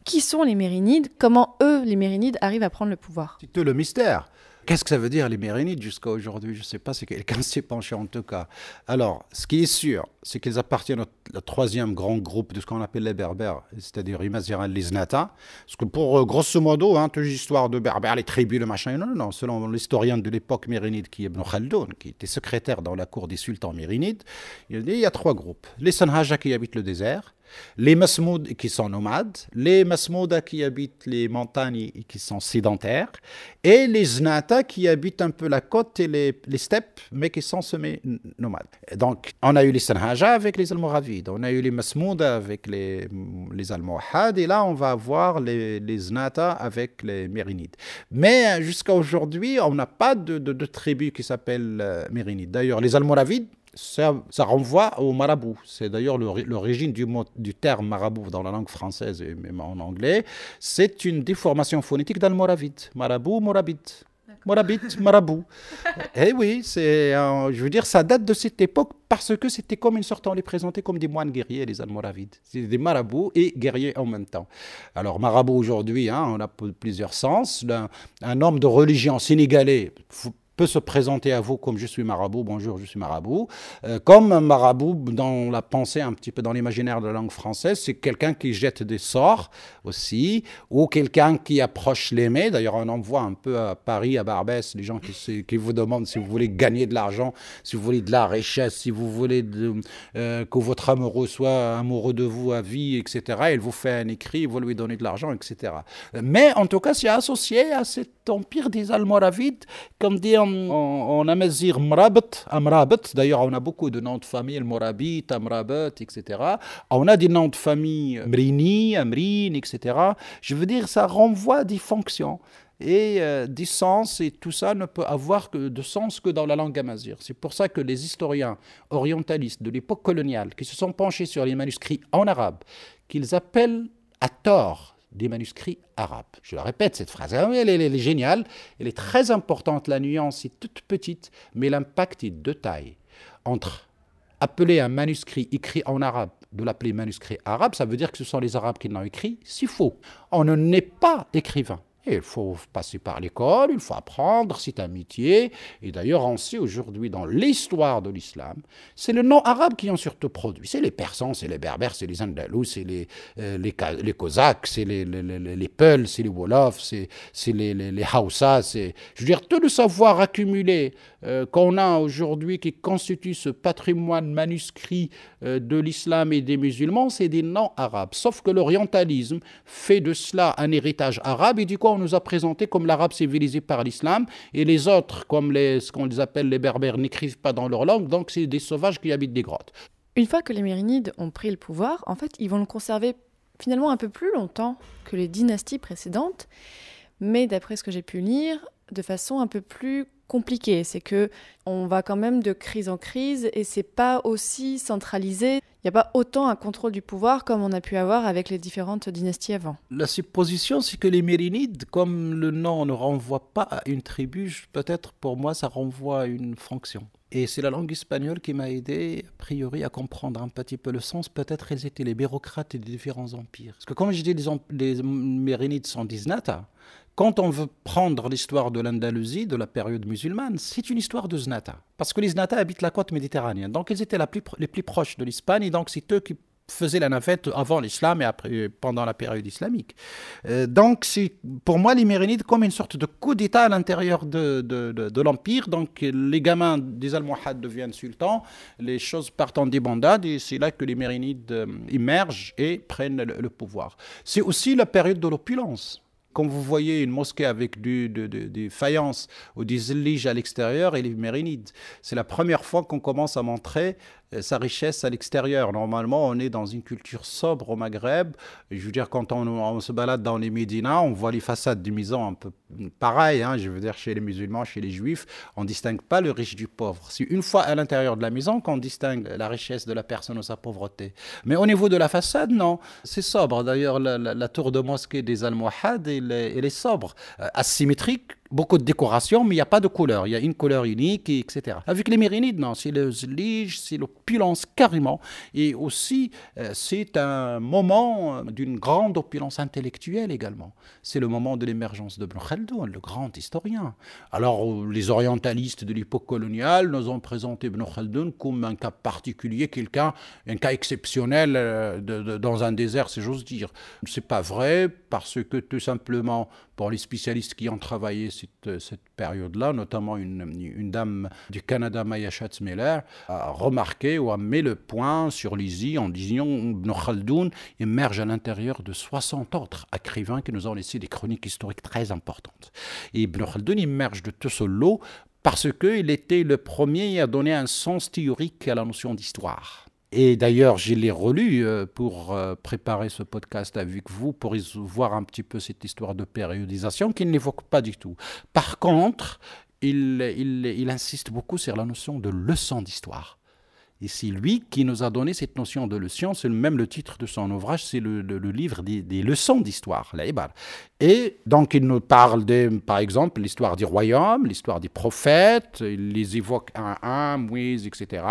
qui sont les Mérinides? Comment eux, les Mérinides, arrivent à prendre le pouvoir? C'est tout le mystère. Qu'est-ce que ça veut dire les Mérinides jusqu'à aujourd'hui? Je ne sais pas si quelqu'un s'est penché en tout cas. Alors, ce qui est sûr, c'est qu'ils appartiennent au, troisième grand groupe de ce qu'on appelle les Berbères, c'est-à-dire Imaziran les Nata. Parce que pour euh, grosso modo, hein, toute l'histoire de Berbères, les tribus, le machin, non, non. Selon l'historien de l'époque mérinide qui est Ibn Khaldoun, qui était secrétaire dans la cour des sultans mérinides, il y a trois groupes. Les Sanhaja qui habitent le désert, les Masmoud qui sont nomades, les Masmouda qui habitent les montagnes et qui sont sédentaires, et les Znata qui habitent un peu la côte et les, steppes, mais qui sont semi-nomades. Donc, on a eu les Sanhaja avec les Almoravides, on a eu les Masmouda avec les, Almohades, et là, on va avoir les, Znata avec les Mérinides. Mais jusqu'à aujourd'hui, on n'a pas de, tribu qui s'appelle euh, Mérinides. D'ailleurs, les Almoravides, ça, renvoie au marabout. C'est d'ailleurs l'origine du, du terme marabout dans la langue française et même en anglais. C'est une déformation phonétique d'almoravide. Marabout, morabit. Morabit, marabout. eh oui, c'est, je veux dire, ça date de cette époque parce que c'était comme une sorte, on les présentait comme des moines guerriers, les almoravides. C'était des marabouts et guerriers en même temps. Alors, marabout aujourd'hui, hein, on a plusieurs sens. Un, un homme de religion sénégalais, peut se présenter à vous comme je suis marabout, bonjour, je suis marabout. Euh, comme un marabout, dans la pensée, un petit peu dans l'imaginaire de la langue française, c'est quelqu'un qui jette des sorts aussi, ou quelqu'un qui approche l'aimé. D'ailleurs, on en voit un peu à Paris, à Barbès, les gens qui, vous demandent si vous voulez gagner de l'argent, si vous voulez de la richesse, si vous voulez euh, que votre amoureux soit amoureux de vous à vie, etc. Il vous fait un écrit, vous lui donnez de l'argent, etc. Mais en tout cas, c'est associé à cet empire des Almoravides, comme dit en, en amazir mrabat, amrabat, d'ailleurs on a beaucoup de noms de famille, morabit, amrabat, etc. On a des noms de famille mrini, amrin, etc. Je veux dire, ça renvoie des fonctions et euh, des sens, et tout ça ne peut avoir que de sens que dans la langue amazigh. C'est pour ça que les historiens orientalistes de l'époque coloniale, qui se sont penchés sur les manuscrits en arabe, qu'ils appellent à tort des manuscrits arabes. Je le répète, cette phrase, elle, elle est géniale, elle est très importante, la nuance est toute petite, mais l'impact est de taille. Entre appeler un manuscrit écrit en arabe de l'appeler manuscrit arabe, ça veut dire que ce sont les Arabes qui l'ont écrit, c'est faux. On ne n'est pas écrivain il faut passer par l'école, il faut apprendre, c'est un métier. Et d'ailleurs, on sait aujourd'hui dans l'histoire de l'islam, c'est le nom arabe qui ont surtout produit. C'est les Persans, c'est les Berbères, c'est les Andalous, c'est les, euh, les, les, Cosaques, c'est les, les, les, Peuls, c'est les Wolofs, c'est les, les, les Hausa. Je veux dire, tout le savoir accumulé euh, qu'on a aujourd'hui qui constitue ce patrimoine manuscrit euh, de l'islam et des musulmans, c'est des noms arabes. Sauf que l'orientalisme fait de cela un héritage arabe et du coup nous a présenté comme l'arabe civilisé par l'islam et les autres, comme les, ce qu'on les appelle les berbères, n'écrivent pas dans leur langue, donc c'est des sauvages qui habitent des grottes. Une fois que les Mérinides ont pris le pouvoir, en fait, ils vont le conserver finalement un peu plus longtemps que les dynasties précédentes, mais d'après ce que j'ai pu lire, de façon un peu plus compliqué. C'est que on va quand même de crise en crise et c'est pas aussi centralisé. Il n'y a pas autant un contrôle du pouvoir comme on a pu avoir avec les différentes dynasties avant. La supposition, c'est que les Mérinides, comme le nom ne renvoie pas à une tribu, peut-être pour moi ça renvoie à une fonction. Et c'est la langue espagnole qui m'a aidé, a priori, à comprendre un petit peu le sens. Peut-être elles étaient les bureaucrates des différents empires. Parce que comme je dis, les, les Mérinides sont des quand on veut prendre l'histoire de l'Andalousie, de la période musulmane, c'est une histoire de Znata. Parce que les Znata habitent la côte méditerranéenne. Donc ils étaient les plus proches de l'Espagne. Et donc c'est eux qui faisaient la navette avant l'islam et après, pendant la période islamique. Euh, donc, c'est pour moi les Mérinides comme une sorte de coup d'État à l'intérieur de, de, l'Empire. Donc, les gamins des Almohades deviennent sultans, les choses partent en débandade et c'est là que les Mérinides euh, émergent et prennent le pouvoir. C'est aussi la période de l'opulence. Quand vous voyez une mosquée avec du, des faïences ou des zilliges à l'extérieur, et les mérinides. C'est la première fois qu'on commence à montrer sa richesse à l'extérieur. Normalement, on est dans une culture sobre au Maghreb. Je veux dire, quand on, se balade dans les Médinas, on voit les façades des maisons un peu pareil. Hein, je veux dire, chez les musulmans, chez les juifs, on ne distingue pas le riche du pauvre. C'est une fois à l'intérieur de la maison qu'on distingue la richesse de la personne ou sa pauvreté. Mais au niveau de la façade, non. C'est sobre. D'ailleurs, la, tour de mosquée des Almohades, elle, elle est sobre. Euh, asymétrique, beaucoup de décoration, mais il n'y a pas de couleur. Il y a une couleur unique, etc. Avec les mérinides, non, c'est le zlige, c'est l'opulence carrément. Et aussi, euh, c'est un moment d'une grande opulence intellectuelle également. C'est le moment de l'émergence de Ibn Khaldun, le grand historien. Alors, les orientalistes de l'époque coloniale nous ont présenté Ibn Khaldun comme un cas particulier, quelqu'un, un cas exceptionnel euh, dans un désert, si j'ose dire. C'est pas vrai, parce que tout simplement, pour les spécialistes qui ont travaillé cette, cette période-là, notamment une, une, dame du Canada, Maya Schatzmiller, a remarqué ou a mis le point sur l'ISI en disant Ibn Khaldoun émerge à l'intérieur de 60 autres écrivains qui nous ont laissé des chroniques historiques très importantes. Et Ibn Khaldoun émerge de tout ce lot parce qu'il était le premier à donner un sens théorique à la notion d'histoire. Et d'ailleurs, je l'ai relu euh, pour euh, préparer ce podcast avec vous, pour voir un petit peu cette histoire de périodisation qu'il n'évoque pas du tout. Par contre, il, il, il insiste beaucoup sur la notion de leçon d'histoire. Et c'est lui qui nous a donné cette notion de leçon. C'est même le titre de son ouvrage, c'est le, livre des, leçons d'histoire, Et donc il nous parle, de, par exemple, l'histoire du royaume, l'histoire des prophètes, il les évoque un à un, Moïse, etc.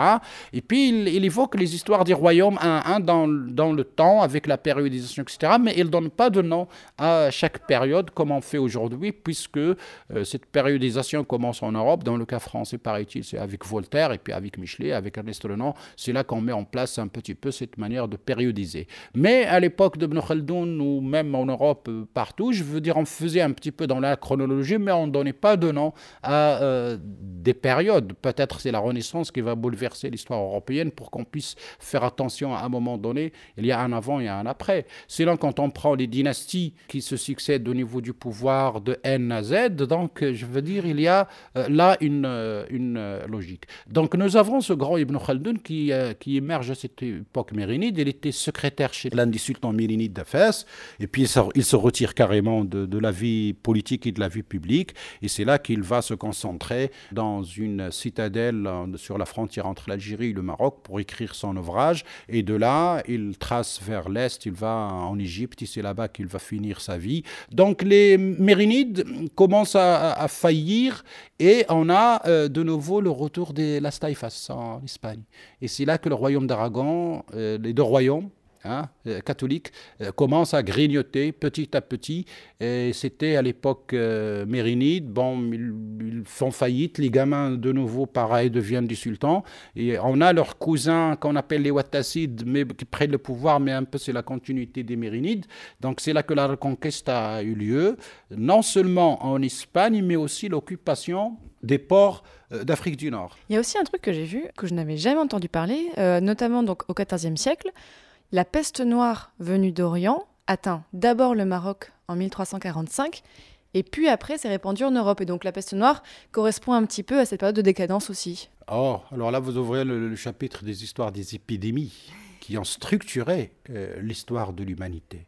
Et puis il, évoque les histoires du royaume un à un dans, le temps, avec la périodisation, etc. Mais il ne donne pas de nom à chaque période comme on fait aujourd'hui, puisque euh, cette périodisation commence en Europe. Dans le cas français, paraît-il, c'est avec Voltaire, et puis avec Michelet, avec Ernest nom, c'est là qu'on met en place un petit peu cette manière de périodiser. Mais à l'époque de Ibn Khaldoun, ou même en Europe, euh, partout, je veux dire, on faisait un petit peu dans la chronologie, mais on ne donnait pas de nom à euh, des périodes. Peut-être c'est la Renaissance qui va bouleverser l'histoire européenne pour qu'on puisse faire attention à un moment donné. Il y a un avant et un après. Sinon, quand on prend les dynasties qui se succèdent au niveau du pouvoir de N à Z, donc je veux dire, il y a euh, là une, une logique. Donc nous avons ce grand Ibn Khaldun qui, qui émerge à cette époque mérinide. Il était secrétaire chez l'un des sultans mérinides d'Afès, et puis il se, retire carrément de, de, la vie politique et de la vie publique, et c'est là qu'il va se concentrer dans une citadelle sur la frontière entre l'Algérie et le Maroc pour écrire son ouvrage, et de là, il trace vers l'Est, il va en Égypte, et c'est là-bas qu'il va finir sa vie. Donc les Mérinides commencent à, faillir et on a euh, de nouveau le retour des Las Taifas en Espagne. Et c'est là que le royaume d'Aragon, euh, les deux royaumes, Hein, euh, euh, à grignoter petit à petit. Et c'était à l'époque euh, mérinide. Bon, ils, font faillite. Les gamins, de nouveau, pareil, deviennent du sultan. Et on a leurs cousins qu'on appelle les Wattassides, mais qui prennent le pouvoir, mais un peu c'est la continuité des mérinides. Donc c'est là que la reconquête a eu lieu, non seulement en Espagne, mais aussi l'occupation des ports d'Afrique du Nord. Il y a aussi un truc que j'ai vu, que je n'avais jamais entendu parler, notamment donc au XIVe siècle. La peste noire venue d'Orient atteint d'abord le Maroc en 1345 et puis après s'est répandue en Europe. Et donc la peste noire correspond un petit peu à cette période de décadence aussi. Oh, alors là vous ouvrez le, chapitre des histoires des épidémies qui ont structuré euh, l'histoire de l'humanité.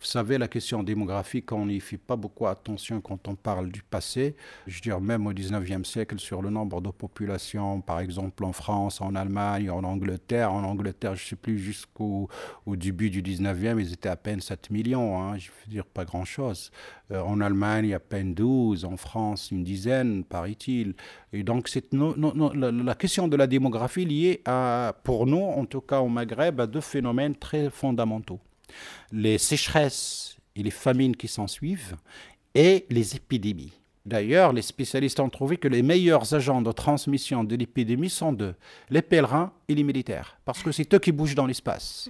Vous savez, la question démographique, on n'y fait pas beaucoup attention quand on parle du passé. Je dire, même au 19e siècle, sur le nombre de populations, par exemple en France, en Allemagne, en Angleterre. En Angleterre, je ne sais plus, jusqu'au au début du 19e, ils étaient à peine 7 millions. Hein, je veux dire, pas grand-chose. Euh, en Allemagne, à peine 12. En France, une dizaine, paraît-il. Et donc, la, question de la démographie liée à, pour nous, en tout cas au Maghreb, à deux phénomènes très fondamentaux les sécheresses et les famines qui s'en suivent, et les épidémies. D'ailleurs, les spécialistes ont trouvé que les meilleurs agents de transmission de l'épidémie sont deux, les pèlerins et les militaires, parce que c'est eux qui bougent dans l'espace.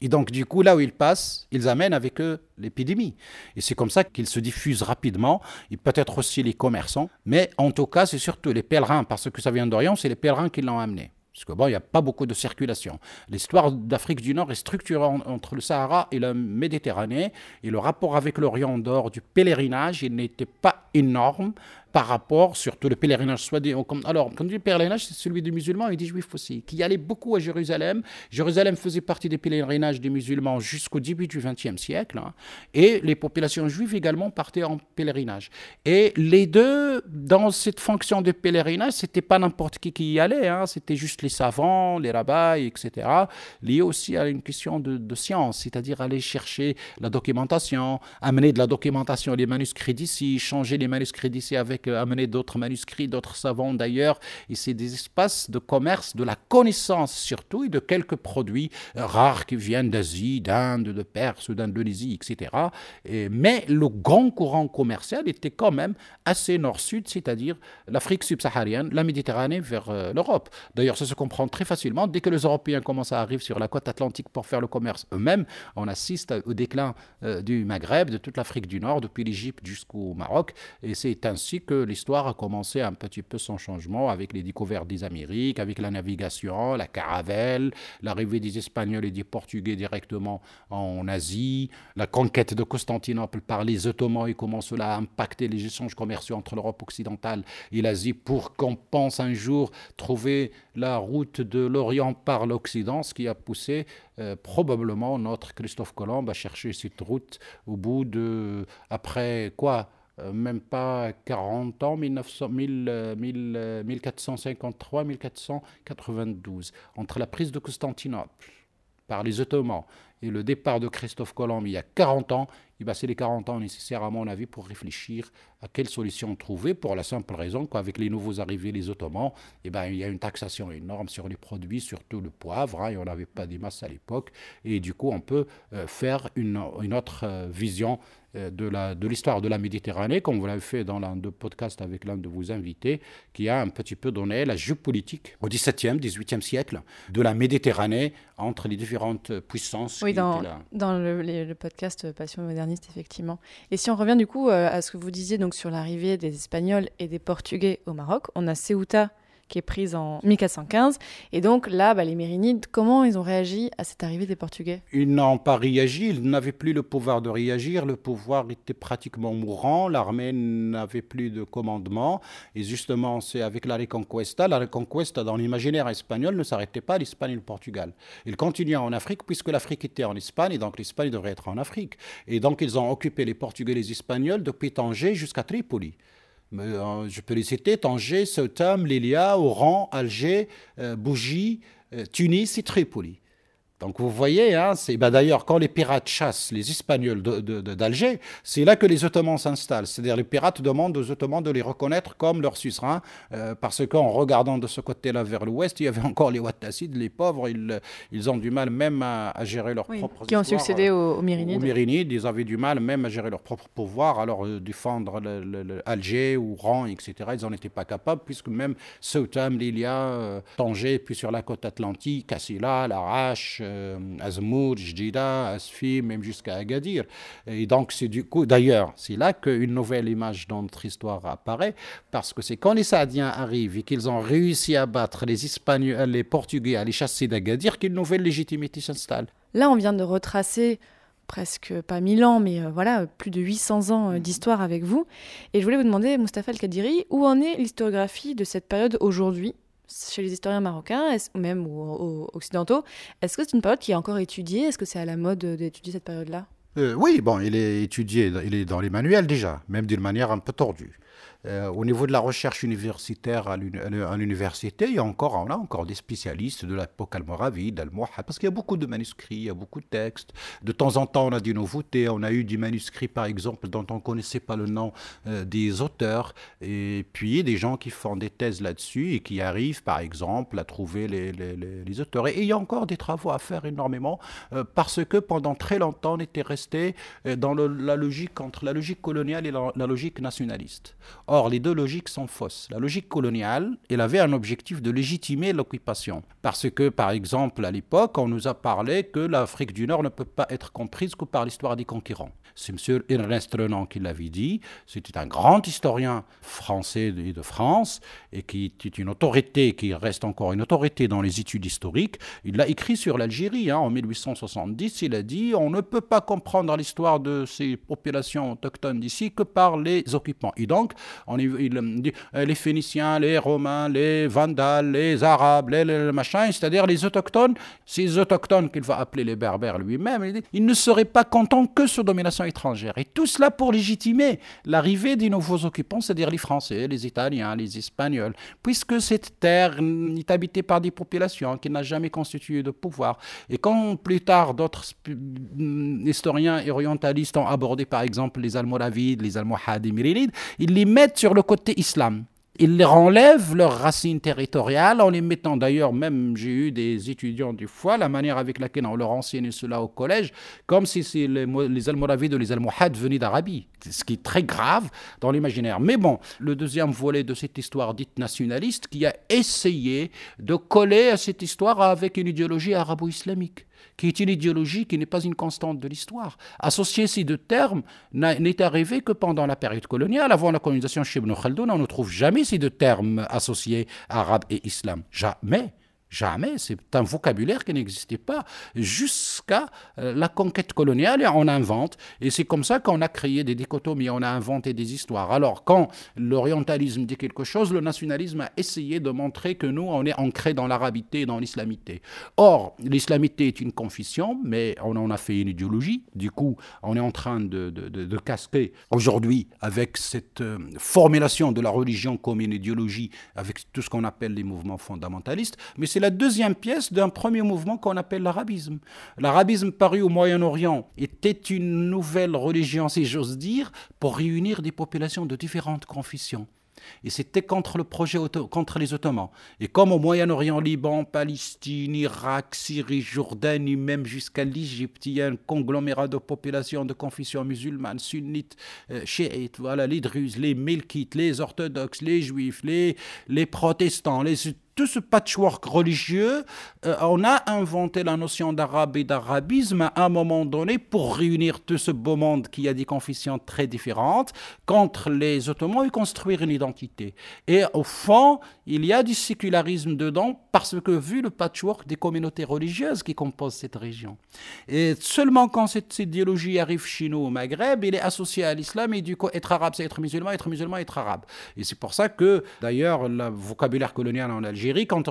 Et donc, du coup, là où ils passent, ils amènent avec eux l'épidémie. Et c'est comme ça qu'ils se diffusent rapidement, et peut-être aussi les commerçants, mais en tout cas, c'est surtout les pèlerins, parce que ça vient d'Orient, c'est les pèlerins qui l'ont amené. Parce que bon, il n'y a pas beaucoup de circulation. L'histoire d'Afrique du Nord est structurée entre le Sahara et la Méditerranée, et le rapport avec l'Orient d'or du pèlerinage, n'était pas énorme, par rapport, surtout le pèlerinage soit des, alors quand on dit pèlerinage, c'est celui des musulmans et des juifs aussi, qui allaient beaucoup à Jérusalem. Jérusalem faisait partie des pèlerinages des musulmans jusqu'au début du XXe siècle, hein. et les populations juives également partaient en pèlerinage. Et les deux, dans cette fonction de pèlerinage, c'était pas n'importe qui qui y allait, hein. c'était juste les savants, les rabbins, etc., liés aussi à une question de, de science, c'est-à-dire aller chercher la documentation, amener de la documentation, les manuscrits d'ici, changer les manuscrits d'ici avec amener d'autres manuscrits, d'autres savants d'ailleurs. Et c'est des espaces de commerce, de la connaissance surtout, et de quelques produits rares qui viennent d'Asie, d'Inde, de Perse, d'Indonésie, etc. Et, mais le grand courant commercial était quand même assez nord-sud, c'est-à-dire l'Afrique subsaharienne, la Méditerranée vers euh, l'Europe. D'ailleurs, ça se comprend très facilement. Dès que les Européens commencent à arriver sur la côte atlantique pour faire le commerce eux-mêmes, on assiste au déclin euh, du Maghreb, de toute l'Afrique du Nord, depuis l'Égypte jusqu'au Maroc. Et c'est ainsi que l'histoire a commencé un petit peu son changement avec les découvertes des Amériques, avec la navigation, la caravelle, l'arrivée des Espagnols et des Portugais directement en Asie, la conquête de Constantinople par les Ottomans et comment cela a impacté les échanges commerciaux entre l'Europe occidentale et l'Asie pour qu'on pense un jour trouver la route de l'Orient par l'Occident, ce qui a poussé euh, probablement notre Christophe Colomb à chercher cette route au bout de, après quoi même pas 40 ans, 1453-1492, entre la prise de Constantinople par les Ottomans et le départ de Christophe Colomb il y a 40 ans, eh ben, c'est les 40 ans nécessaires, à mon avis, pour réfléchir à quelle solution trouver, pour la simple raison qu'avec les nouveaux arrivés, les Ottomans, eh ben, il y a une taxation énorme sur les produits, surtout le poivre, hein, et on n'avait pas des masses à l'époque, et du coup, on peut euh, faire une, une autre euh, vision euh, de l'histoire de, de, la Méditerranée, comme vous l'avez fait dans l'un de podcasts avec l'un de vos invités, qui a un petit peu donné la géopolitique au XVIIe, XVIIIe siècle de la Méditerranée entre les différentes puissances. Oui, dans, dans le, le, podcast Passion moderniste, effectivement. Et si on revient du coup à ce que vous disiez donc sur l'arrivée des Espagnols et des Portugais au Maroc, on a Ceuta qui est prise en 1415. Et donc là, bah, les Mérinides, comment ils ont réagi à cette arrivée des Portugais? Ils n'ont pas réagi, ils n'avaient plus le pouvoir de réagir, le pouvoir était pratiquement mourant, l'armée n'avait plus de commandement. Et justement, c'est avec la Reconquista, la Reconquista dans l'imaginaire espagnol ne s'arrêtait pas à l'Espagne et le Portugal. Il continuait en Afrique puisque l'Afrique était en Espagne et donc l'Espagne devrait être en Afrique. Et donc ils ont occupé les Portugais et les Espagnols depuis Tanger jusqu'à Tripoli. Euh, je peux les citer Tanger, Ceuta, Lilia, Oran, Alger, euh, Bougie, euh, Tunis et Tripoli. Donc vous voyez, hein, c'est bah, d'ailleurs quand les pirates chassent les Espagnols d'Alger, c'est là que les Ottomans s'installent. C'est-à-dire les pirates demandent aux Ottomans de les reconnaître comme leurs suzerains, euh, parce qu'en regardant de ce côté-là vers l'ouest, il y avait encore les Ouattacides, les pauvres, ils, ils ont du mal même à, gérer leur oui, propre Qui ont succédé aux, aux, Mérinides. Aux Mérinides, ils avaient du mal même à gérer leur propre pouvoir, alors euh, défendre le, Alger ou Oran, etc. Ils n'en étaient pas capables, puisque même Ceuta, Lilia, euh, Tanger, puis sur la côte atlantique, Assila, Larache, euh, Azmour, Jdida, Asfi, même jusqu'à Agadir. Et donc, c'est du coup, d'ailleurs, c'est là qu'une nouvelle image dans notre histoire apparaît, parce que c'est quand les Saadiens arrivent et qu'ils ont réussi à battre les Espagnols, les Portugais, à les chasser d'Agadir, qu'une nouvelle légitimité s'installe. Là, on vient de retracer presque pas 1000 ans, mais euh, voilà, plus de 800 ans euh, d'histoire avec vous. Et je voulais vous demander, Mustapha El-Kadiri, où en est l'historiographie de cette période aujourd'hui? Chez les historiens marocains, ou même occidentaux, est-ce que c'est une période qui est encore étudiée? Est-ce que c'est à la mode d'étudier cette période-là? Euh, Oui, bon, il est étudié, il est dans les manuels déjà, même d'une manière un peu tordue. Euh, au niveau de la recherche universitaire à l'université, il y a encore, on a encore des spécialistes de l'époque almoravide, almohad, parce qu'il y a beaucoup de manuscrits, il y a beaucoup de textes. De temps en temps, on a des nouveautés. On a eu des manuscrits, par exemple, dont on ne connaissait pas le nom euh, des auteurs. Et puis, des gens qui font des thèses là-dessus et qui arrivent, par exemple, à trouver les, les, auteurs. Et, il y a encore des travaux à faire énormément, euh, parce que pendant très longtemps, on était resté dans la logique entre la logique coloniale et la logique nationaliste. Or, les deux logiques sont fausses. La logique coloniale, elle avait un objectif de légitimer l'occupation. Parce que, par exemple, à l'époque, on nous a parlé que l'Afrique du Nord ne peut pas être comprise que par l'histoire des conquérants. C'est M. Ernest Renan qui l'avait dit. C'était un grand historien français et de France, et qui est une autorité, qui reste encore une autorité dans les études historiques. Il l'a écrit sur l'Algérie hein, en 1870. Il a dit on ne peut pas comprendre l'histoire de ces populations autochtones d'ici que par les occupants. Et donc, on, il dit euh, les Phéniciens, les Romains, les Vandales, les Arabes, les, machins, c'est-à-dire les autochtones, ces autochtones qu'il va appeler les Berbères lui-même, il, ne serait pas content que sous domination étrangère. Et tout cela pour légitimer l'arrivée des nouveaux occupants, c'est-à-dire les Français, les Italiens, les Espagnols, puisque cette terre est habitée par des populations qui n'ont jamais constitué de pouvoir. Et quand plus tard d'autres historiens et orientalistes ont abordé par exemple les Almoravides, les Almohades et Myrinides, ils les mettent sur le côté islam. Ils leur enlèvent leurs racines territoriales en les mettant d'ailleurs, même j'ai eu des étudiants du fois, la manière avec laquelle on leur enseignait cela au collège, comme si les, les Almoravides ou les Almohades venaient d'Arabie, ce qui est très grave dans l'imaginaire. Mais bon, le deuxième volet de cette histoire dite nationaliste qui a essayé de coller à cette histoire avec une idéologie arabo-islamique qui est une idéologie qui n'est pas une constante de l'histoire. Associer ces deux termes n'est arrivé que pendant la période coloniale. Avant la colonisation chez Ibn Khaldoun, on ne trouve jamais ces deux termes associés, arabe et islam. Jamais. Jamais. C'est un vocabulaire qui n'existait pas jusqu'à euh, la conquête coloniale on invente. Et c'est comme ça qu'on a créé des dichotomies, on a inventé des histoires. Alors, quand l'orientalisme dit quelque chose, le nationalisme a essayé de montrer que nous, on est ancré dans l'arabité et dans l'islamité. Or, l'islamité est une confession, mais on en a fait une idéologie. Du coup, on est en train de, de, de, casquer aujourd'hui avec cette euh, formulation de la religion comme une idéologie, avec tout ce qu'on appelle les mouvements fondamentalistes. Mais la deuxième pièce d'un premier mouvement qu'on appelle l'arabisme. L'arabisme paru au Moyen-Orient était une nouvelle religion, si j'ose dire, pour réunir des populations de différentes confessions. Et c'était contre le projet contre les Ottomans. Et comme au Moyen-Orient, Liban, Palestine, Irak, Syrie, Jordanie, même jusqu'à l'Égypte, il y a un conglomérat de populations de confession musulmane, sunnites, euh, chiites, voilà, les druzes, les melkites, les orthodoxes, les juifs, les protestants, les tout ce patchwork religieux, euh, on a inventé la notion d'arabe et d'arabisme à un moment donné pour réunir tout ce beau monde qui a des confessions très différentes contre les Ottomans et construire une identité. Et au fond, il y a du sécularisme dedans parce que vu le patchwork des communautés religieuses qui composent cette région. Et seulement quand cette idéologie arrive chez nous au Maghreb, il est associé à l'islam et du coup être arabe c'est être musulman, être musulman être arabe. Et c'est pour ça que d'ailleurs le vocabulaire colonial en Algérie quand,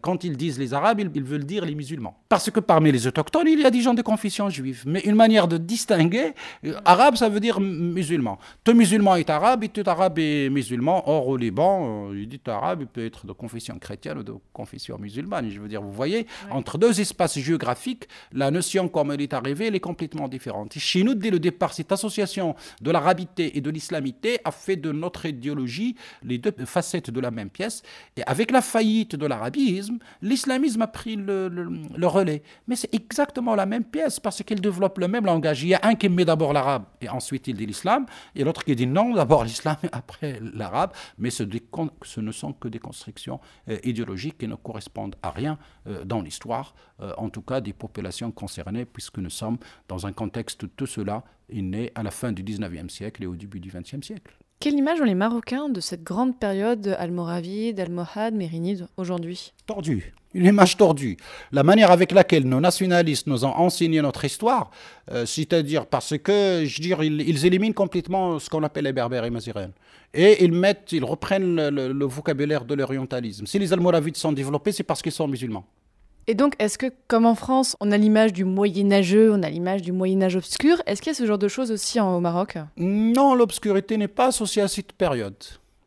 quand ils disent les Arabes, ils, veulent dire les musulmans. Parce que parmi les autochtones, il y a des gens de confession juive. Mais une manière de distinguer, euh, arabe, ça veut dire musulman. Tout musulman est arabe et tout arabe est musulman. Or, au Liban, euh, il dit arabe, il peut être de confession chrétienne ou de confession musulmane. Je veux dire, vous voyez, entre deux espaces géographiques, la notion, comme elle est arrivée, elle est complètement différente. chez nous, dès le départ, cette association de l'arabité et de l'islamité a fait de notre idéologie les deux facettes de la même pièce. Et avec la faillite de l'arabisme, l'islamisme a pris le, relais. Mais c'est exactement la même pièce parce qu'il développe le même langage. Il y a un qui met d'abord l'arabe et ensuite il dit l'islam, et l'autre qui dit non, d'abord l'islam et après l'arabe. Mais ce, ne sont que des constructions euh, idéologiques qui ne correspondent à rien euh, dans l'histoire, euh, en tout cas des populations concernées, puisque nous sommes dans un contexte, tout cela est né à la fin du 19e siècle et au début du 20e siècle. Quelle image ont les Marocains de cette grande période almoravide, almohade, mérinide aujourd'hui? Tordue. Une image tordue. La manière avec laquelle nos nationalistes nous ont enseigné notre histoire, euh, c'est-à-dire parce que, je ils, éliminent complètement ce qu'on appelle les berbères et mazirènes. Et ils mettent, ils reprennent le, le vocabulaire de l'orientalisme. Si les almoravides sont développés, c'est parce qu'ils sont musulmans. Et donc, est-ce que, comme en France, on a l'image du Moyen-Âgeux, on a l'image du Moyen-Âge obscur, est-ce qu'il y a ce genre de choses aussi au Maroc? Non, l'obscurité n'est pas associée à cette période.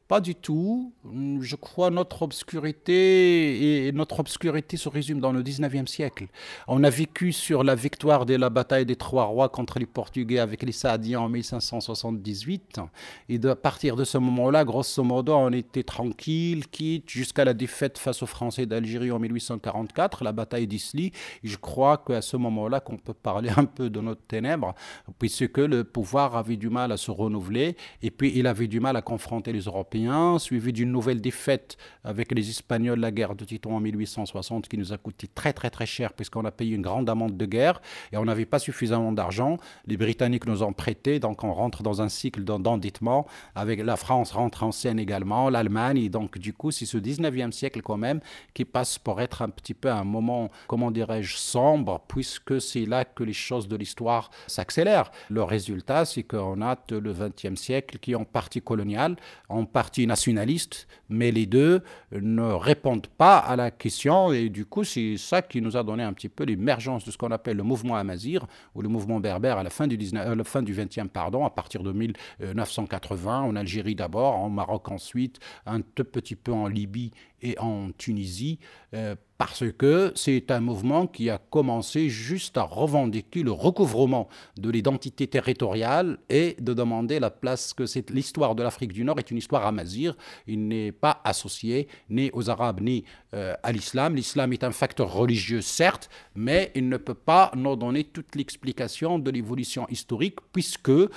Pas du tout. Je crois notre obscurité et notre obscurité se résume dans le 19e siècle. On a vécu sur la victoire de la bataille des Trois Rois contre les Portugais avec les Saadiens en 1578. Et à partir de ce moment-là, grosso modo, on était tranquille, quitte jusqu'à la défaite face aux Français d'Algérie en 1844, la bataille d'Isly. Je crois qu'à ce moment-là, qu'on peut parler un peu de notre ténèbres, puisque le pouvoir avait du mal à se renouveler et puis il avait du mal à confronter les Européens suivi d'une nouvelle défaite avec les Espagnols, la guerre de Titon en 1860, qui nous a coûté très très très cher puisqu'on a payé une grande amende de guerre et on n'avait pas suffisamment d'argent. Les Britanniques nous ont prêté, donc on rentre dans un cycle d'endettement. Avec la France rentre en scène également, l'Allemagne, donc du coup c'est ce 19e siècle quand même qui passe pour être un petit peu un moment, comment dirais-je, sombre, puisque c'est là que les choses de l'histoire s'accélèrent. Le résultat, c'est qu'on a le 20e siècle qui est en partie colonial, en partie nationaliste, mais les deux ne répondent pas à la question. Et du coup, c'est ça qui nous a donné un petit peu l'émergence de ce qu'on appelle le mouvement amazir ou le mouvement berbère à la fin du, 19, la fin du 20e, pardon, à partir de 1980, en Algérie d'abord, en Maroc ensuite, un tout petit peu en Libye et en Tunisie, euh, parce que c'est un mouvement qui a commencé juste à revendiquer le recouvrement de l'identité territoriale et de demander la place que l'histoire de l'Afrique du Nord est une histoire amazir. Il n'est pas associé ni aux Arabes ni euh, à l'islam. L'islam est un facteur religieux, certes, mais il ne peut pas nous donner toute l'explication de l'évolution historique, puisque, euh,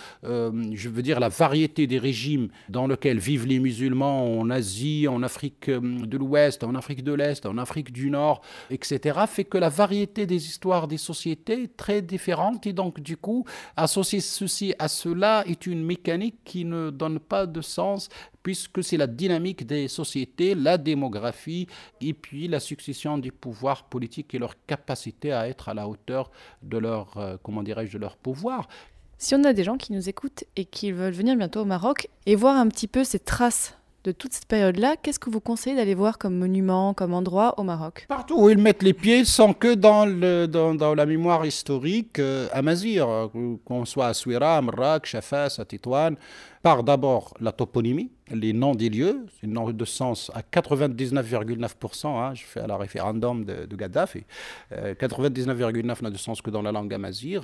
je veux dire, la variété des régimes dans lesquels vivent les musulmans en Asie, en Afrique de l'Ouest, en Afrique de l'Est, en Afrique du Nord, etc., fait que la variété des histoires des sociétés est très différente et donc du coup, associer ceci à cela est une mécanique qui ne donne pas de sens puisque c'est la dynamique des sociétés, la démographie et puis la succession des pouvoirs politiques et leur capacité à être à la hauteur de leur, euh, comment dirais-je, de leur pouvoir. Si on a des gens qui nous écoutent et qui veulent venir bientôt au Maroc et voir un petit peu ces traces de toute cette période-là, qu'est-ce que vous conseillez d'aller voir comme monument, comme endroit au Maroc? Partout où ils mettent les pieds, sans que dans, la mémoire historique euh, à Mazir, qu'on soit à Souira, à Marrakech, à Fès, à par d'abord la toponymie, les noms des lieux, c'est une nom de sens à 99,9%, hein, je fais à la référendum de, Gaddafi, euh, 99,9% n'a de sens que dans la langue amazigh.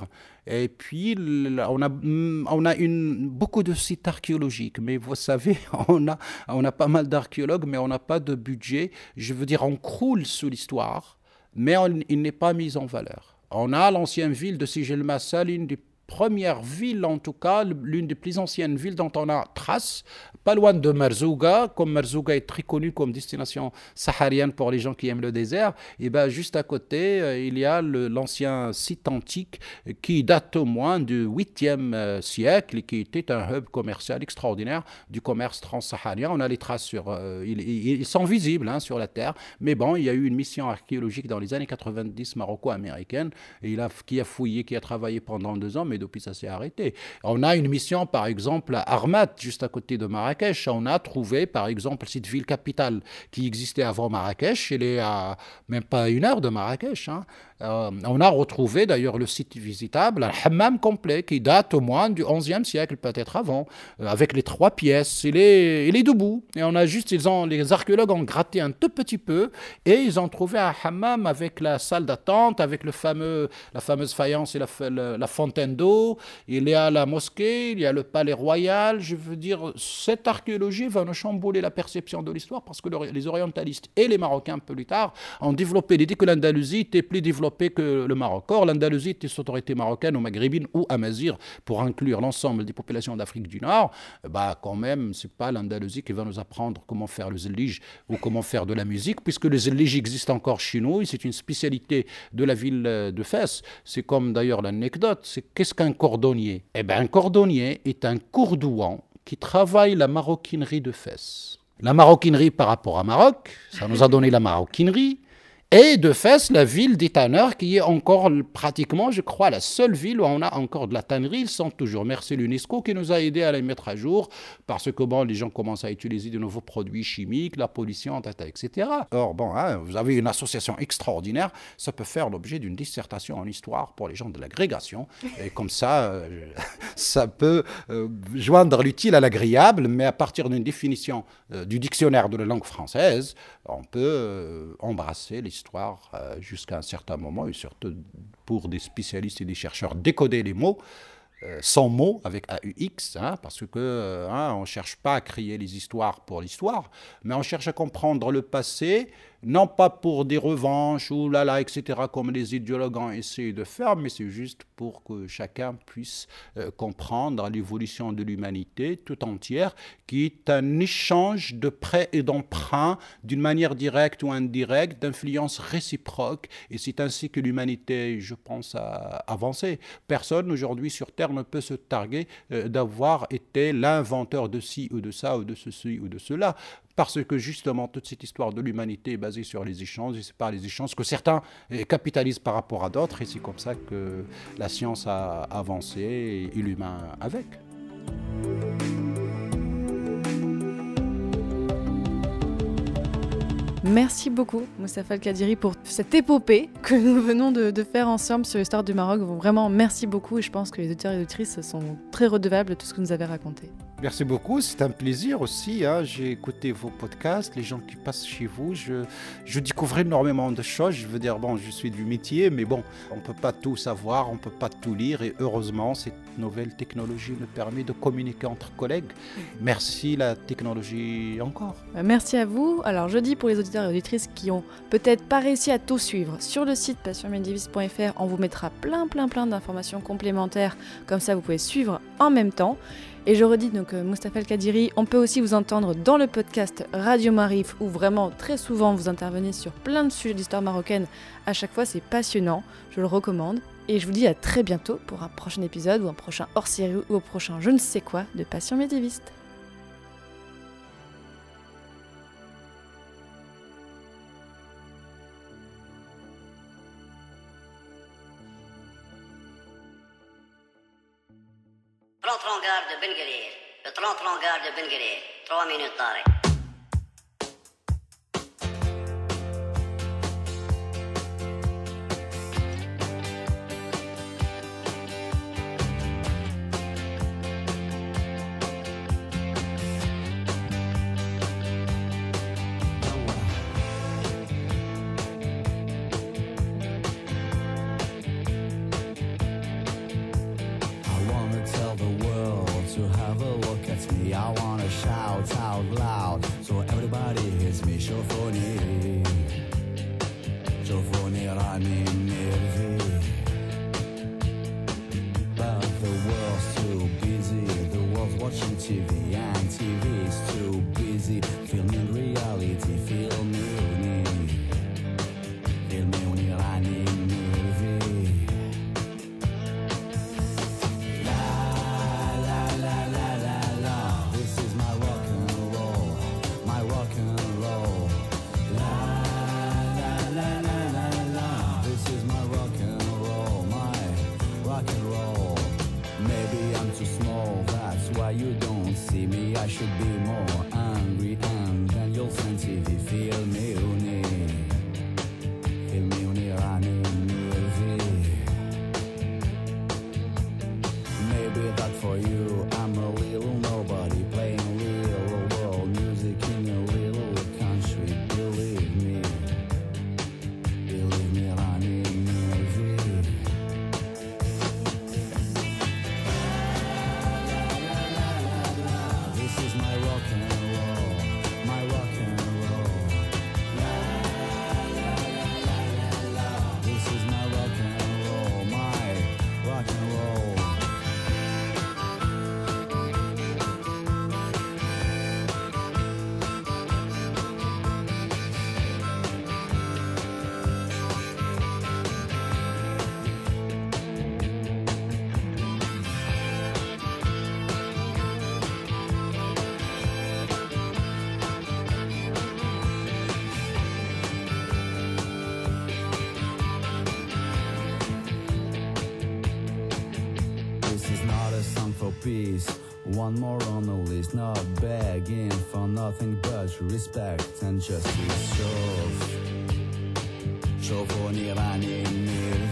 Et puis, on a, mm, beaucoup de sites archéologiques, mais vous savez, on a, pas mal d'archéologues, mais on n'a pas de budget. Je veux dire, on croule sous l'histoire, mais il n'est pas mis en valeur. On a l'ancienne ville de Sigel-Massa, l'une des première ville, en tout cas, l'une des plus anciennes villes dont on a trace, pas loin de Merzouga, comme Merzouga est très connu comme destination saharienne pour les gens qui aiment le désert, et ben juste à côté, euh, il y a l'ancien site antique qui date au moins du 8e euh, siècle et qui était un hub commercial extraordinaire du commerce transsaharien. On a les traces sur, euh, ils, sont visibles hein, sur la terre, mais bon, il y a eu une mission archéologique dans les années 90 maroco-américaine qui a fouillé, qui a travaillé pendant deux ans, mais depuis ça s'est arrêté. On a une mission, par exemple, à Armat, juste à côté de Marrakech. On a trouvé, par exemple, cette ville capitale qui existait avant Marrakech. Elle est à même pas une heure de Marrakech. hein. Euh, on a retrouvé d'ailleurs le site visitable, un hammam complet qui date au moins du 11e siècle, peut-être avant, euh, avec les trois pièces. Il est, debout. Et on a juste, ils ont, les archéologues ont gratté un tout petit peu et ils ont trouvé un hammam avec la salle d'attente, avec le fameux, la fameuse faïence et la, le- fontaine d'eau. Il y a la mosquée, il y a le palais royal. Je veux dire, cette archéologie va nous chambouler la perception de l'histoire parce que le- les orientalistes et les Marocains, un peu plus tard, ont développé l'idée que l'Andalousie était plus développée que le Maroc. Or, l'Andalousie était sous autorité marocaine ou maghrébine ou amazir pour inclure l'ensemble des populations d'Afrique du Nord. Bah, quand même, c'est pas l'Andalousie qui va nous apprendre comment faire le zelig ou comment faire de la musique, puisque le zelig existe encore chez nous c'est une spécialité de la ville de Fès. C'est comme d'ailleurs l'anecdote, c'est qu'est-ce qu'un cordonnier? Eh bien, un cordonnier est un courdouan qui travaille la maroquinerie de Fès. La maroquinerie par rapport à Maroc, ça nous a donné la maroquinerie. Et de Fès, la ville des tanneurs, qui est encore pratiquement, je crois, la seule ville où on a encore de la tannerie. Ils sont toujours. Merci l'UNESCO qui nous a aidés à les mettre à jour, parce que bon, les gens commencent à utiliser de nouveaux produits chimiques, la pollution, etc. Or, bon, hein, vous avez une association extraordinaire, ça peut faire l'objet d'une dissertation en histoire pour les gens de l'agrégation. Et comme ça, euh, ça peut euh, joindre l'utile à l'agréable, mais à partir d'une définition euh, du dictionnaire de la langue française, on peut euh, embrasser l'histoire euh, jusqu'à un certain moment, et surtout pour des spécialistes et des chercheurs, décoder les mots. euh, sans mots, avec AUX, hein, parce que hein, on ne cherche pas à créer les histoires pour l'histoire, mais on cherche à comprendre le passé, non pas pour des revanches ou là là, etc., comme les idéologues ont essayé de faire, mais c'est juste pour que chacun puisse euh, comprendre l'évolution de l'humanité tout entière, qui est un échange de prêts et d'emprunts d'une manière directe ou indirecte, d'influence réciproque, et c'est ainsi que l'humanité, je pense, a avancé. Personne aujourd'hui sur Terre ne peut se targuer euh, d'avoir été l'inventeur de ci ou de ça ou de ceci ou de cela parce que justement toute cette histoire de l'humanité est basée sur les échanges et c'est par les échanges que certains eh, capitalisent par rapport à d'autres et c'est comme ça que la science a avancé et, l'humain avec. Merci beaucoup, Moustapha El Kadiri, pour cette épopée que nous venons de, de faire ensemble sur l'histoire du Maroc. Vraiment, merci beaucoup et je pense que les auditeurs et auditrices sont très redevables de tout ce que vous nous avez raconté. Merci beaucoup, c'est un plaisir aussi. hein. J'ai écouté vos podcasts, les gens qui passent chez vous. Je, je découvre énormément de choses. Je veux dire, bon, je suis du métier, mais bon, on ne peut pas tout savoir, on ne peut pas tout lire. Et heureusement, cette nouvelle technologie nous permet de communiquer entre collègues. Merci la technologie encore. Euh, Merci à vous. Alors, je dis pour les auditeurs et auditrices qui ont peut-être pas réussi à tout suivre, sur le site passionmedivis.fr, on vous mettra plein, plein, plein d'informations complémentaires. Comme ça, vous pouvez suivre en même temps. Et je redis donc euh, Moustapha El Kadiri, on peut aussi vous entendre dans le podcast Radio Marif où vraiment très souvent vous intervenez sur plein de sujets d'histoire marocaine. À chaque fois, c'est passionnant, je le recommande. Et je vous dis à très bientôt pour un prochain épisode ou un prochain hors-série ou au prochain je ne sais quoi de Passion médiéviste. Rentre en gare de Benguerir. Le 30 en gare de Benguerir. 3 minutes d'arrêt. I wanna shout out loud so everybody hears me. Şoförü, şoförü running nervy. But the world's too busy, the world's watching TV. Such respect and justice show. Sofonia van in